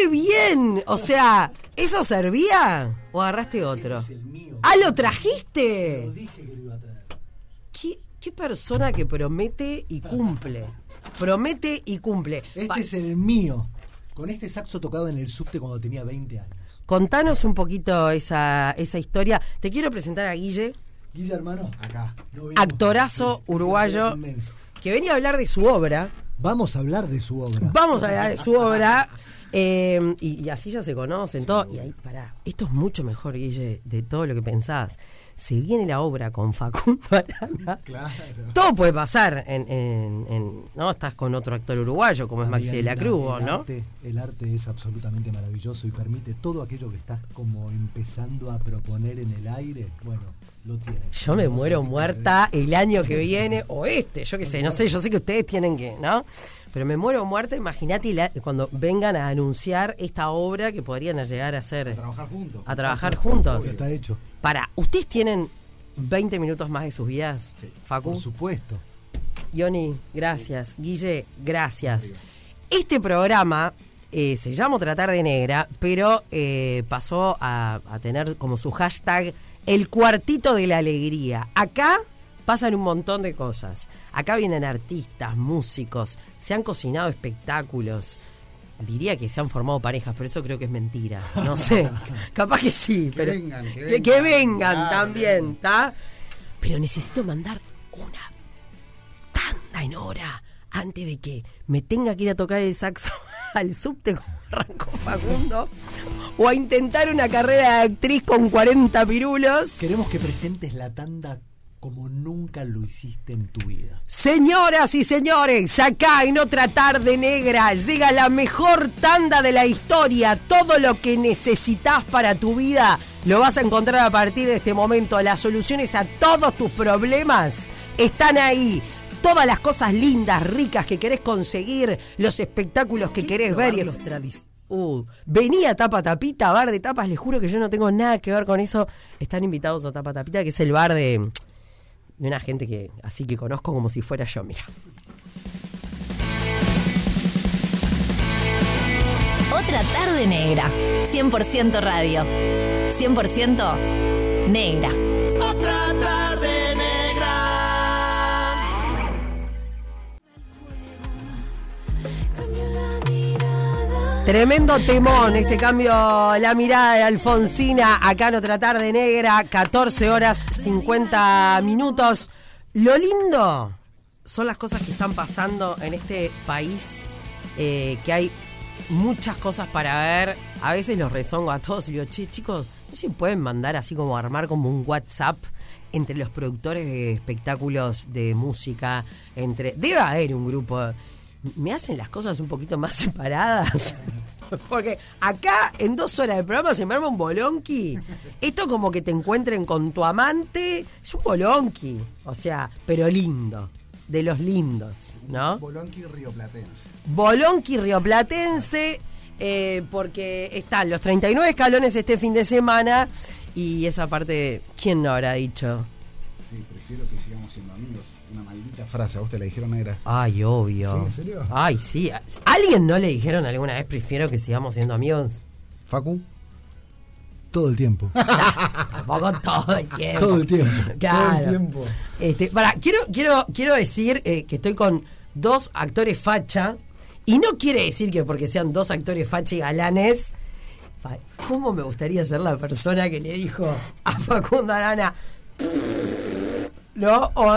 B: ¡Qué bien! O sea, ¿eso servía? ¿O agarraste otro?
E: Es el mío.
B: ¡Ah, lo trajiste!
E: Lo dije que lo iba a traer.
B: ¿Qué, qué persona que promete y cumple? Promete y cumple.
E: Este
B: Pa-
E: es el mío. Con este saxo tocado en el subte cuando tenía 20 años.
B: Contanos un poquito esa, esa historia. Te quiero presentar a Guille,
E: Guilla, hermano.
C: Acá.
E: no
B: actorazo
E: Sí,
B: uruguayo, que venía a hablar de su obra.
E: Vamos a hablar de su obra.
B: Vamos a hablar de su obra. Eh, y, y así ya se conocen todo. Y ahí, pará, esto es mucho mejor, Guille, de todo lo que pensabas. Se viene la obra con Facundo Arana.
C: Claro.
B: Todo puede pasar en, en- en- ¿no? Estás con otro actor uruguayo como es Maxi de la Cruz,
E: el
B: ¿no?
E: Arte, el arte es absolutamente maravilloso y permite todo aquello que estás como empezando a proponer en el aire. Bueno, lo tiene.
B: Yo me muero muerta el año que viene, o este, yo qué sé, no sé, yo sé que ustedes tienen que, ¿no? Pero me muero muerta, imagínate cuando vengan a anunciar esta obra que podrían llegar a ser.
C: Trabajar juntos.
B: A trabajar juntos.
E: Está hecho.
B: Para, ¿ustedes tienen 20 minutos más de sus vidas? Facu.
E: Por supuesto.
B: Yoni, gracias. Guille, gracias. Este programa eh, se llama Tratar de Negra, pero eh, pasó a, a tener como su hashtag el cuartito de la alegría. Acá pasan un montón de cosas. Acá vienen artistas, músicos, se han cocinado espectáculos. Diría que se han formado parejas, pero eso creo que es mentira. No sé. Capaz que sí, pero.
C: vengan, que
B: que- que
C: vengan.
B: también, ¿está? Pero necesito mandar una tanda en hora antes de que me tenga que ir a tocar el saxo al subte como arrancó Facundo o a intentar una carrera de actriz con 40 pirulos.
E: Queremos que presentes la tanda como nunca lo hiciste en tu vida.
B: Señoras y señores, acá en otra tarde negra llega la mejor tanda de la historia. Todo lo que necesitas para tu vida lo vas a encontrar a partir de este momento. Las soluciones a todos tus problemas están ahí. Todas las cosas lindas, ricas que querés conseguir, los espectáculos que querés ver y los. Uh, vení a Tapa Tapita, bar de tapas, les juro que yo no tengo nada que ver con eso. Están invitados a Tapa Tapita, que es el bar de, de una gente que así que conozco como si fuera yo, mira.
A: Otra tarde negra. 100% radio. 100% negra.
B: Tremendo temón, este cambio, la mirada de Alfonsina, acá en otra tarde negra, 14 horas 50 minutos. Lo lindo son las cosas que están pasando en este país, eh, que hay muchas cosas para ver. A veces los rezongo a todos y digo, che, chicos, no se pueden mandar así como armar como un WhatsApp entre los productores de espectáculos de música, entre... Debe haber un grupo... ¿Me hacen las cosas un poquito más separadas? Porque acá en dos horas de programa se me arma un bolonqui. Esto como que te encuentren con tu amante, es un bolonqui. O sea, pero lindo. De los lindos, ¿no?
C: Bolonqui Rioplatense.
B: Bolonqui rioplatense, eh, porque están los 39 escalones este fin de semana y esa parte, ¿quién no habrá dicho?
C: Sí, prefiero que sigamos siendo amigos. Una maldita frase, ¿a vos te la dijeron negra?
B: Ay, obvio.
C: ¿Sí, en serio?
B: Ay, sí. ¿A ¿Alguien no le dijeron alguna vez prefiero que sigamos siendo amigos?
C: Facu.
E: Todo el tiempo.
B: Tampoco todo el tiempo.
E: Todo el tiempo.
B: Claro.
C: Todo el tiempo.
B: Este, para, quiero, quiero, quiero decir eh, que estoy con dos actores facha. Y no quiere decir que porque sean dos actores facha y galanes. ¿Cómo me gustaría ser la persona que le dijo a Facundo Arana? ¿No? O,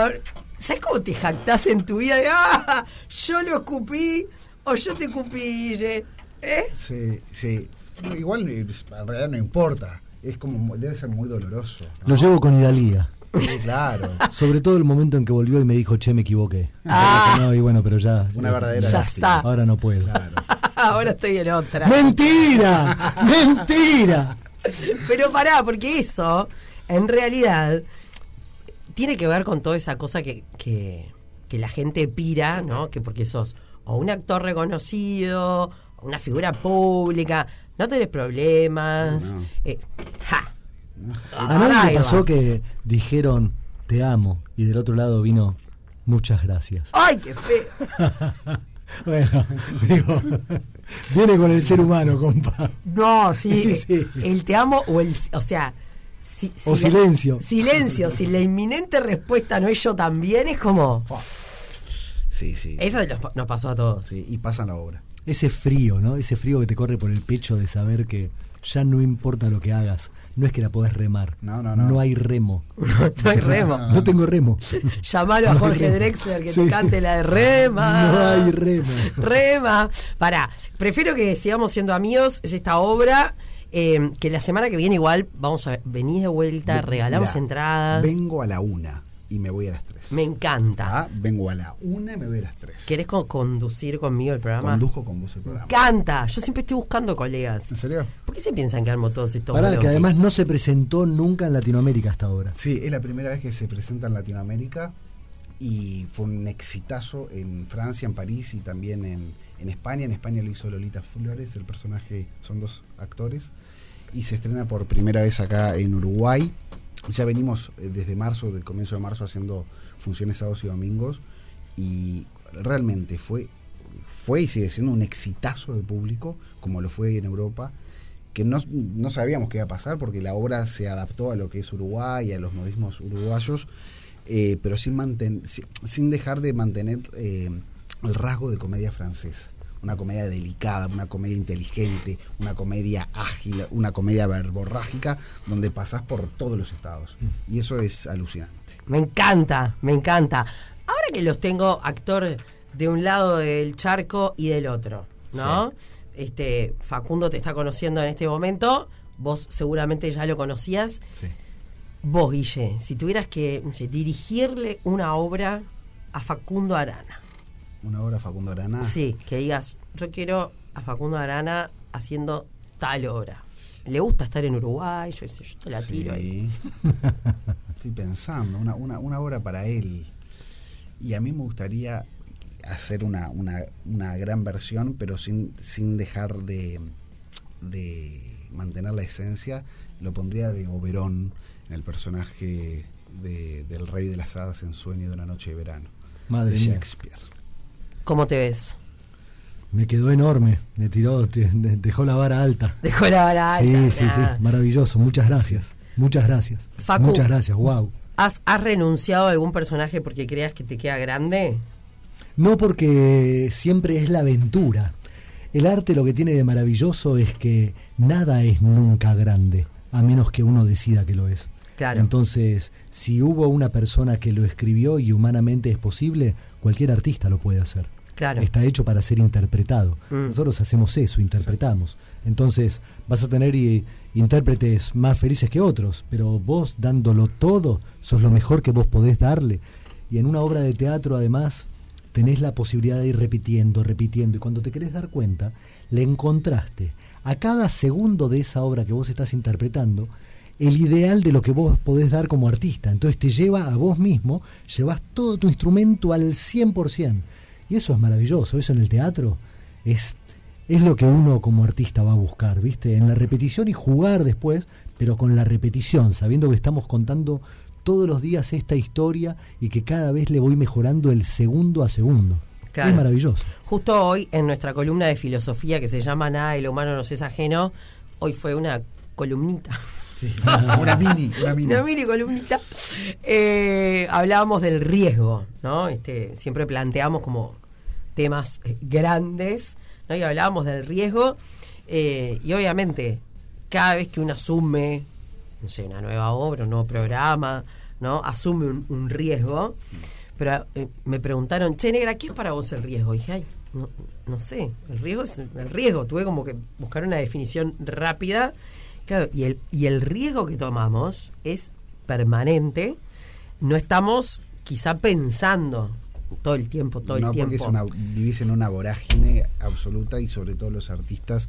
B: ¿Sabes cómo te jactás en tu vida de ah, yo lo escupí o yo te escupí, Guille"? ¿Eh?
C: Sí, sí. No, Igual eh, en realidad no importa. Es como, debe ser muy doloroso. ¿no?
E: Lo llevo con Hidalía.
D: Sí, claro.
E: Sobre todo el momento en que volvió y me dijo, che, me equivoqué.
B: Ah.
E: No, y bueno, pero ya.
D: Una verdadera
B: Ya está.
E: Ahora no puedo.
B: Ahora estoy en otra.
E: ¡Mentira! ¡Mentira!
B: Pero pará, porque eso, en realidad, tiene que ver con toda esa cosa que, que, que la gente pira, ¿no? Que porque sos o un actor reconocido, o una figura pública, no tenés problemas.
D: No.
B: eh, ¡Ja!
E: A nadie le pasó que dijeron, te amo, y del otro lado vino, muchas gracias.
B: ¡Ay, qué feo!
E: Bueno, digo, viene con el ser humano, compa.
B: No, sí,
E: Sí.
B: el te amo o el. O sea. Si-
E: O
B: la-
E: silencio.
B: silencio, si la inminente respuesta no es yo también, es como.
D: Sí, sí.
B: Eso nos, nos pasó a todos.
D: Sí, y pasan la obra.
E: Ese frío, ¿no? Ese frío que te corre por el pecho de saber que ya no importa lo que hagas. No es que la podés remar.
D: No, no, no.
E: No hay remo.
B: No hay remo.
E: No tengo remo.
B: Llamalo a Jorge. Drexler que
E: Sí.
B: te cante la de Rema.
E: No hay remo.
B: Rema. Pará, prefiero que sigamos siendo amigos. Es esta obra. Eh, que la semana que viene igual vamos a venir de vuelta, regalamos
D: Mirá,
B: entradas.
D: Vengo a la una y me voy a las tres.
B: Me encanta.
D: Ah, vengo a la una y me voy a las tres.
B: ¿Querés co- conducir conmigo el programa?
D: Conduzco con vos el
B: Me
D: programa.
B: encanta. Yo siempre estoy buscando colegas.
D: ¿En serio?
B: ¿Por qué se piensan que armo todos estos
E: Pará, que además no se presentó nunca en Latinoamérica hasta ahora.
D: Sí, es la primera vez que se presenta en Latinoamérica y fue un exitazo en Francia, en París y también en, en España. En España lo hizo Lolita Flores, el personaje, son dos actores. Y se estrena por primera vez acá en Uruguay. Ya venimos eh, desde marzo, del comienzo de marzo, haciendo funciones sábados y domingos. Y realmente fue, fue y sigue siendo un exitazo de público, como lo fue en Europa que no, no sabíamos qué iba a pasar porque la obra se adaptó a lo que es Uruguay, a los modismos uruguayos, eh, pero sin, manten- sin, sin dejar de mantener eh, el rasgo de comedia francesa. Una comedia delicada, una comedia inteligente, una comedia ágil, una comedia verborrágica, donde pasás por todos los estados. Y eso es alucinante.
B: Me encanta, me encanta. Ahora que los tengo actor de un lado del charco y del otro, ¿no? Este, Facundo te está conociendo en este momento, vos seguramente ya lo conocías.
D: Sí.
B: Vos, Guille, si tuvieras que no sé, dirigirle una obra a Facundo Arana,
D: Una obra Facundo Arana.
B: sí, que digas, yo quiero a Facundo Arana haciendo tal obra. Le gusta estar en Uruguay, yo, yo te la tiro ahí.
D: Estoy pensando, una, una, una obra para él. Y a mí me gustaría hacer una, una, una gran versión, pero sin, sin dejar de, de mantener la esencia. Lo pondría de Oberón el personaje de- del rey de las hadas en Sueño de una noche de verano.
E: Madre
D: de
E: mía.
D: Shakespeare.
B: ¿Cómo te ves?
E: Me quedó enorme. Me tiró, te- dejó la vara alta.
B: Dejó la vara
E: Sí,
B: alta,
E: sí, sí.
B: mirá.
E: Maravilloso. Muchas gracias. Muchas gracias.
B: Facu.
E: Muchas gracias. Wow.
B: ¿Has, has renunciado a algún personaje porque creas que te queda grande?
E: No porque siempre es la aventura. El arte lo que tiene de maravilloso es que nada es nunca grande, a menos que uno decida que lo es.
B: Claro.
E: Entonces, si hubo una persona que lo escribió y humanamente es posible, cualquier artista lo puede hacer.
B: Claro.
E: Está hecho para ser interpretado.
B: Mm.
E: Nosotros hacemos eso, interpretamos. Entonces, vas a tener i- intérpretes más felices que otros, pero vos dándolo todo, sos lo mejor que vos podés darle. Y en una obra de teatro, además, tenés la posibilidad de ir repitiendo, repitiendo, y cuando te querés dar cuenta, le encontraste a cada segundo de esa obra que vos estás interpretando el ideal de lo que vos podés dar como artista. Entonces te lleva a vos mismo, llevas todo tu instrumento al 100%. Y eso es maravilloso, eso en el teatro es, es lo que uno como artista va a buscar, ¿viste? En la repetición y jugar después, pero con la repetición, sabiendo que estamos contando todos los días esta historia y que cada vez le voy mejorando el segundo a segundo.
B: Claro.
E: Es maravilloso.
B: Justo hoy, en nuestra columna de filosofía que se llama Nada de lo humano nos es ajeno, hoy fue una columnita.
D: Sí. una mini, una mini.
B: Una mini columnita. Eh, hablábamos del riesgo, ¿no? Este, siempre planteamos como temas eh, grandes, ¿no? Y hablábamos del riesgo. eh, y obviamente, cada vez que uno asume, no sé, una nueva obra, un nuevo programa, ¿no? Asume un, un riesgo. Pero eh, me preguntaron, che, negra, ¿qué es para vos el riesgo? Y dije, ay, no, no sé, el riesgo es el riesgo. Tuve como que buscar una definición rápida. Claro, y el, y el riesgo que tomamos es permanente no estamos quizá pensando todo el tiempo, todo
D: no,
B: el tiempo.
D: porque es una, vivís en una vorágine absoluta y sobre todo los artistas,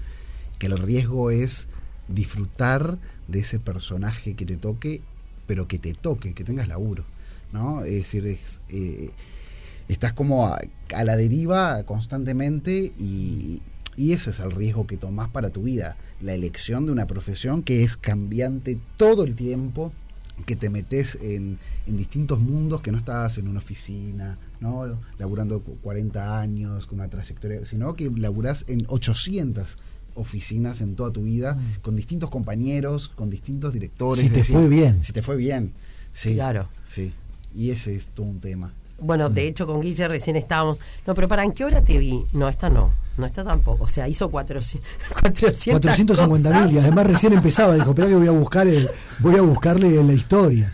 D: que el riesgo es disfrutar de ese personaje que te toque, pero que te toque, que tengas laburo. ¿no? Es decir, es, eh, estás como a, a, la deriva constantemente y, y ese es el riesgo que tomás para tu vida. La elección de una profesión que es cambiante todo el tiempo, que te metes en, en, distintos mundos, que no estás en una oficina, ¿no? laburando 40 años con una trayectoria, sino que laburás en 800 oficinas en toda tu vida, mm. con distintos compañeros, con distintos directores.
E: Si te decir, fue bien.
D: Si te fue bien. Sí.
B: Claro.
D: Sí. Y ese es todo un tema.
B: Bueno, de hecho con Guille recién estábamos. No, pero ¿para en qué hora te vi? No, esta no. No está tampoco. O sea, hizo 400,
E: 450 mil. Y además recién empezaba. Dijo, espera que voy a buscar el, voy a buscarle la historia.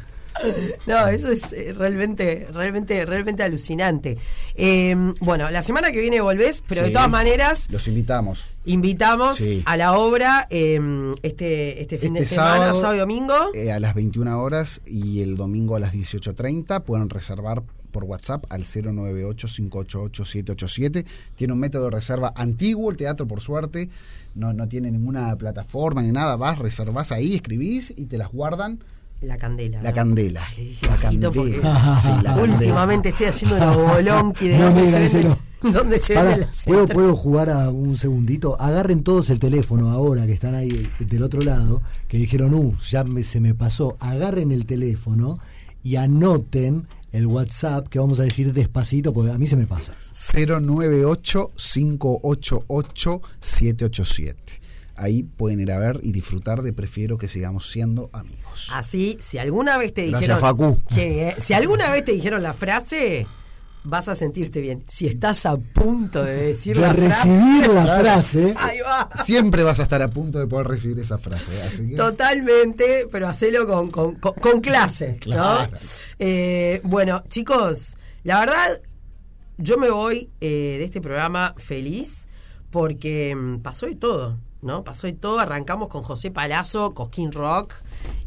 B: No, eso es eh, realmente, realmente, realmente alucinante. Eh, bueno, la semana que viene volvés, pero sí, de todas maneras.
D: Los invitamos.
B: Invitamos sí. a la obra eh, este, este fin este de semana, sábado, sábado y domingo.
D: Eh, a las 21 horas y el domingo a las 18.30. Pueden reservar por WhatsApp al 098-588-787. Tiene un método de reserva antiguo, el teatro por suerte. No, no tiene ninguna plataforma ni nada. Vas, reservás ahí, escribís y te las guardan
B: la candela.
D: La
B: ¿no?
D: candela.
B: Ay,
D: la candela. Sí, la
B: Últimamente estoy haciendo una bolonqui de
E: No,
B: dónde
E: mira,
B: dónde se la
E: ¿puedo, puedo jugar a un segundito. Agarren todos el teléfono ahora que están ahí del otro lado, que dijeron, uh, ya me- se me pasó. Agarren el teléfono y anoten el WhatsApp que vamos a decir despacito, porque a mí se me pasa.
D: 098-588-787. Ahí pueden ir a ver y disfrutar de Prefiero que sigamos siendo amigos.
B: Así, si alguna vez te
D: Gracias,
B: dijeron.
D: Facu.
B: que, eh, si alguna vez te dijeron la frase, vas a sentirte bien. Si estás a punto de decir
E: De
B: la
E: recibir
B: frase.
E: la frase.
B: Ahí va.
D: Siempre vas a estar a punto de poder recibir esa frase. Así que
B: Totalmente, pero hacelo con, con, con- con clase,
D: Claro.
B: ¿no? Eh, bueno, chicos, la verdad, yo me voy eh, de este programa feliz porque mm, pasó de todo, ¿no? Pasó de todo. Arrancamos con José Palazzo, Cosquín Rock,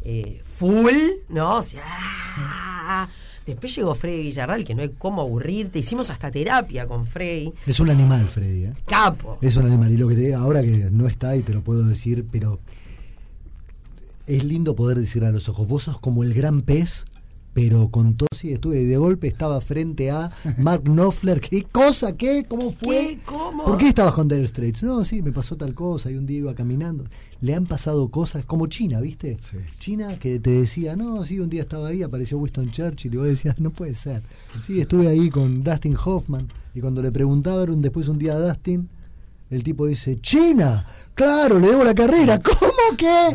B: eh, full, ¿no? O sea, después llegó Freddy Villarral, que no hay cómo aburrirte. Hicimos hasta terapia con Freddy.
E: Es un animal, Freddy. ¿eh?
B: Capo.
E: Es un animal. Y lo que te ahora que no está y te lo puedo decir, pero es lindo poder decir a los ojos, vos sos como el gran pez, pero con tos y estuve de golpe estaba frente a Mark Knopfler. ¿Qué cosa? ¿Qué? ¿Cómo fue?
B: ¿Qué? ¿Cómo?
E: ¿Por qué estabas con Dire Straits? No, sí, me pasó tal cosa y un día iba caminando. Le han pasado cosas como China, ¿viste?
D: Sí.
E: China que te decía, no, sí, un día estaba ahí, apareció Winston Churchill y vos decías, no puede ser. Sí, estuve ahí con Dustin Hoffman y cuando le preguntaban después un día a Dustin, el tipo dice, China, claro, le debo la carrera, ¿cómo que?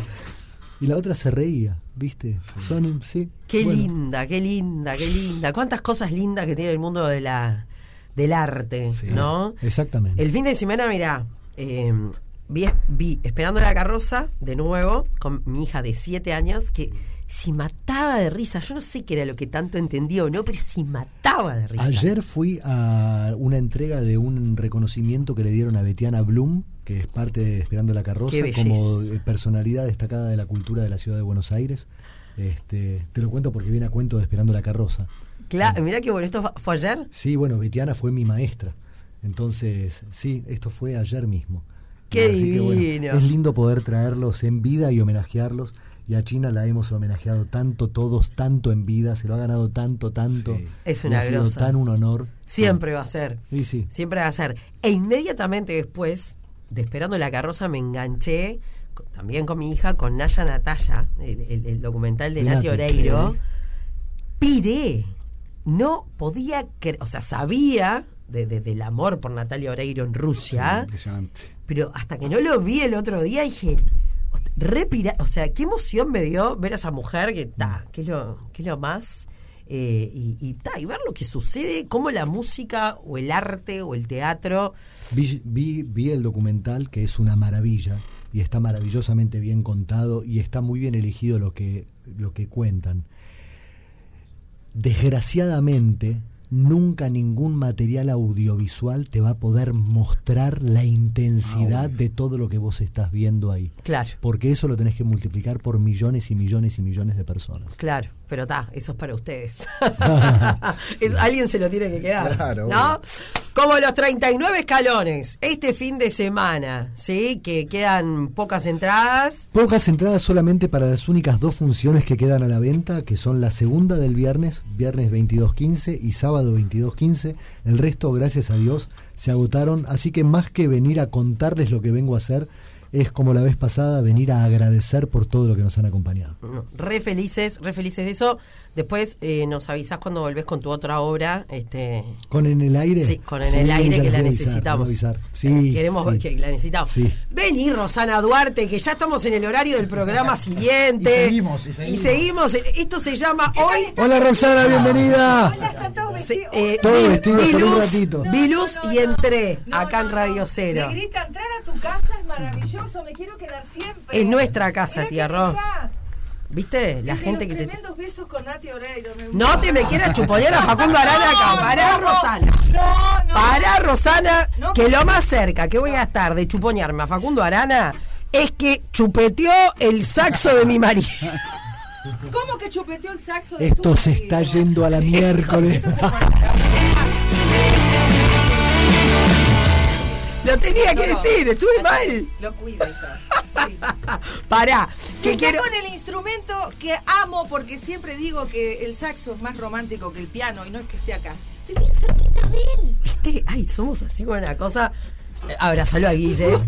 E: Y la otra se reía, ¿viste? Son, sí.
B: Qué
E: bueno.
B: linda, qué linda, qué linda. Cuántas cosas lindas que tiene el mundo de la del arte,
D: Sí.
B: ¿no?
E: Exactamente.
B: El fin de semana, mirá, eh, vi, vi Esperando la carroza de nuevo con mi hija de 7 años que se mataba de risa. Yo no sé qué era lo que tanto entendía o no, pero se mataba de risa.
E: Ayer fui a una entrega de un reconocimiento que le dieron a Betiana Bloom, que es parte de Esperando la Carroza, como eh, personalidad destacada de la cultura de la ciudad de Buenos Aires. Este, te lo cuento porque viene a cuento de Esperando la Carroza.
B: Claro, mirá que bueno, esto fue ayer.
E: Sí, bueno, Betiana fue mi maestra. Entonces, sí, esto fue ayer mismo.
B: Qué
E: Así que, bueno,
B: divino.
E: es lindo poder traerlos en vida y homenajearlos. Y a China la hemos homenajeado tanto, todos, tanto en vida, se lo ha ganado tanto, tanto.
D: Sí.
B: Es
E: y
B: una
E: ha sido
B: grosa.
E: tan un honor.
B: Siempre va a ser.
E: Sí, sí.
B: Siempre va a ser. E inmediatamente después de Esperando la carroza me enganché también con mi hija, con Naya Natalia, el, el- el documental de Nati Oreiro. Piré. No podía creer, o sea, sabía de- de- del amor por Natalia Oreiro en Rusia,
D: impresionante.
B: pero hasta que no lo vi el otro día dije, "Host- re pira- o sea, qué emoción me dio ver a esa mujer que está, que es lo, que es lo más, eh, y, y, ta, y ver lo que sucede, cómo la música o el arte o el teatro,
E: Vi, vi, vi el documental que es una maravilla y está maravillosamente bien contado y está muy bien elegido lo que, lo que cuentan. Desgraciadamente nunca ningún material audiovisual te va a poder mostrar la intensidad de todo lo que vos estás viendo ahí.
B: Claro.
E: Porque eso lo tenés que multiplicar por millones y millones y millones de personas.
B: Claro, pero está, eso es para ustedes. Es- alguien se lo tiene que quedar.
D: Claro,
B: ¿No? Como los 39 escalones, este fin de semana, ¿sí? Que quedan pocas entradas.
E: Pocas entradas solamente para las únicas dos funciones que quedan a la venta, que son la segunda del viernes, viernes 22.15 y sábado 22.15. El resto, gracias a Dios, se agotaron. Así que más que venir a contarles lo que vengo a hacer, es como la vez pasada, venir a agradecer por todo lo que nos han acompañado.
B: Re felices, re felices de eso. Después eh, nos avisás cuando volvés con tu otra obra. Este,
E: ¿Con en el aire?
B: Sí, con en
E: Sí,
B: el aire
E: ya
B: que la necesitamos.
E: avisar. Sí,
B: Queremos
E: sí.
B: que la necesitamos.
E: Sí.
B: Vení, Rosana Duarte, que ya estamos en el horario del programa siguiente.
D: Y seguimos, y seguimos.
B: Y seguimos. Esto se llama hoy.
E: Hola Roxana, bienvenida.
F: Están todos
B: Sí,
F: vestidos.
B: eh,
E: Todo
B: vi-
E: vestido
B: vi
E: por un ratito.
B: vi luz
F: No, no,
B: y entré
F: No,
B: acá en Radio. Cero.
F: Me grita, entrar a tu casa es maravilloso, me quiero quedar siempre.
B: Es nuestra casa,
F: Mirá
B: tía
F: que
B: Ro.
F: linda.
B: ¿Viste? La gente
F: los
B: que te.
F: tremendos besos con Nati Oreiro. me
B: No te me quieras chuponear a Facundo Arana acá. Pará,
F: no,
B: Rosana.
F: No, no.
B: Pará, Rosana,
F: No.
B: que lo más cerca que voy a estar de chuponearme a Facundo Arana es que chupeteó el saxo de mi marido.
F: ¿Cómo que chupeteó el saxo de
E: Esto
F: tu
E: se
F: marido?
E: está yendo a la miércoles.
B: Lo tenía que
F: No,
B: decir, estuve mal.
F: Lo todo. Sí.
B: Pará,
F: Que
B: que quiero.
F: con el instrumento que amo porque siempre digo que el saxo es más romántico que el piano y no es que esté acá. Estoy bien cerquita de él.
B: ¿Viste? Ay, somos así una cosa. Abrazalo a Guille.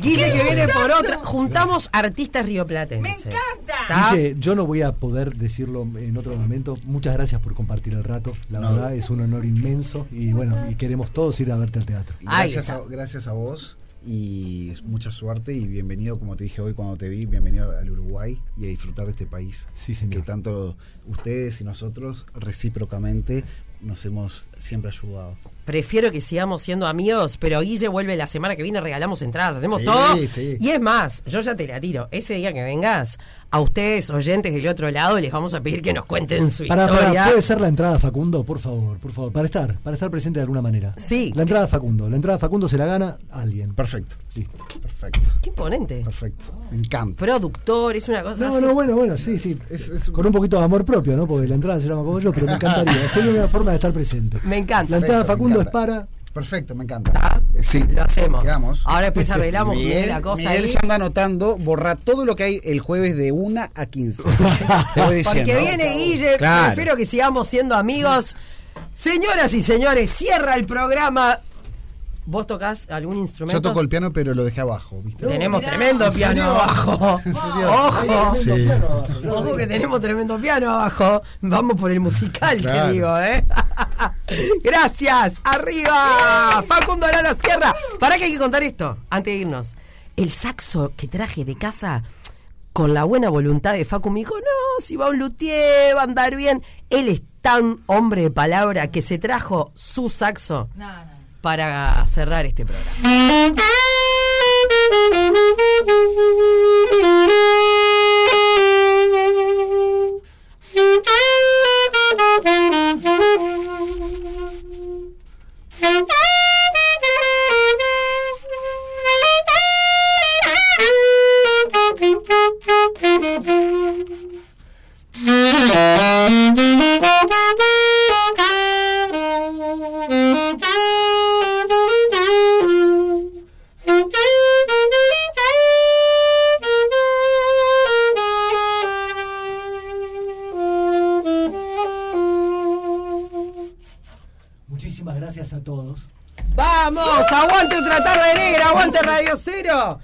B: Guille que viene por otra. Juntamos artistas rioplatenses.
F: Me encanta.
B: ¿Está?
E: Guille, yo no voy a poder decirlo en otro momento. Muchas gracias por compartir el rato. La
D: No.
E: verdad es un honor inmenso y bueno, y queremos todos ir a verte al teatro.
D: Gracias a, gracias a vos y mucha suerte y bienvenido, como te dije hoy cuando te vi, bienvenido al Uruguay y a disfrutar de este país.
E: Sí, señor.
D: Que tanto ustedes y nosotros recíprocamente nos hemos siempre ayudado.
B: Prefiero que sigamos siendo amigos, pero Guille vuelve la semana que viene, regalamos entradas, hacemos
D: Sí,
B: todo.
D: sí.
B: Y es más, yo ya te la tiro. Ese día que vengas, a ustedes, oyentes del otro lado, les vamos a pedir que nos cuenten su
E: Para,
B: historia.
E: ¿Puede ser la entrada Facundo? Por favor, por favor. Para estar, para estar presente de alguna manera.
B: Sí.
E: La entrada Facundo. La entrada Facundo se la gana alguien.
D: Perfecto.
E: Listo.
D: Perfecto.
B: Qué imponente.
D: Perfecto. Me encanta.
B: Productor, es una cosa
E: No,
B: así.
E: no, bueno, bueno, sí, sí.
D: Es- es-
E: Con un poquito de amor propio, ¿no? Porque la entrada se llama como yo, pero me encantaría. Sería una forma de estar presente.
B: Me encanta.
E: La entrada
D: Perfecto,
E: Facundo es para.
D: Perfecto, me encanta.
B: ¿Está?
D: Sí.
B: Lo hacemos.
D: Quedamos.
B: Ahora después arreglamos con
D: Miguel,
B: Miguel Acosta
D: Miguel
B: ahí.
D: ya anda anotando, borra todo lo que hay el jueves de 1 a 15. Te voy diciendo.
B: Porque viene Guille,
D: Claro.
B: prefiero que sigamos siendo amigos. Señoras y señores, cierra el programa. ¿Vos tocas algún instrumento?
D: Yo toco el piano, pero lo dejé abajo, ¿viste?
B: Tenemos
F: Mirá,
B: tremendo
F: ¿en
B: piano
F: serio?
B: abajo. Ojo.
D: Sí.
B: Ojo que tenemos tremendo piano abajo. Vamos por el musical,
D: Claro.
B: te digo, ¿eh? Gracias. Arriba. Facundo Arana Sierra. ¿Para qué hay que contar esto? Antes de irnos. El saxo que traje de casa con la buena voluntad de Facu me dijo, no, si va un luthier, va a andar bien. Él es tan hombre de palabra que se trajo su saxo
F: No, no.
B: Para cerrar este programa. ¡Vamos! ¡Aguante otra tarde negra! ¡Aguante Radio Cero!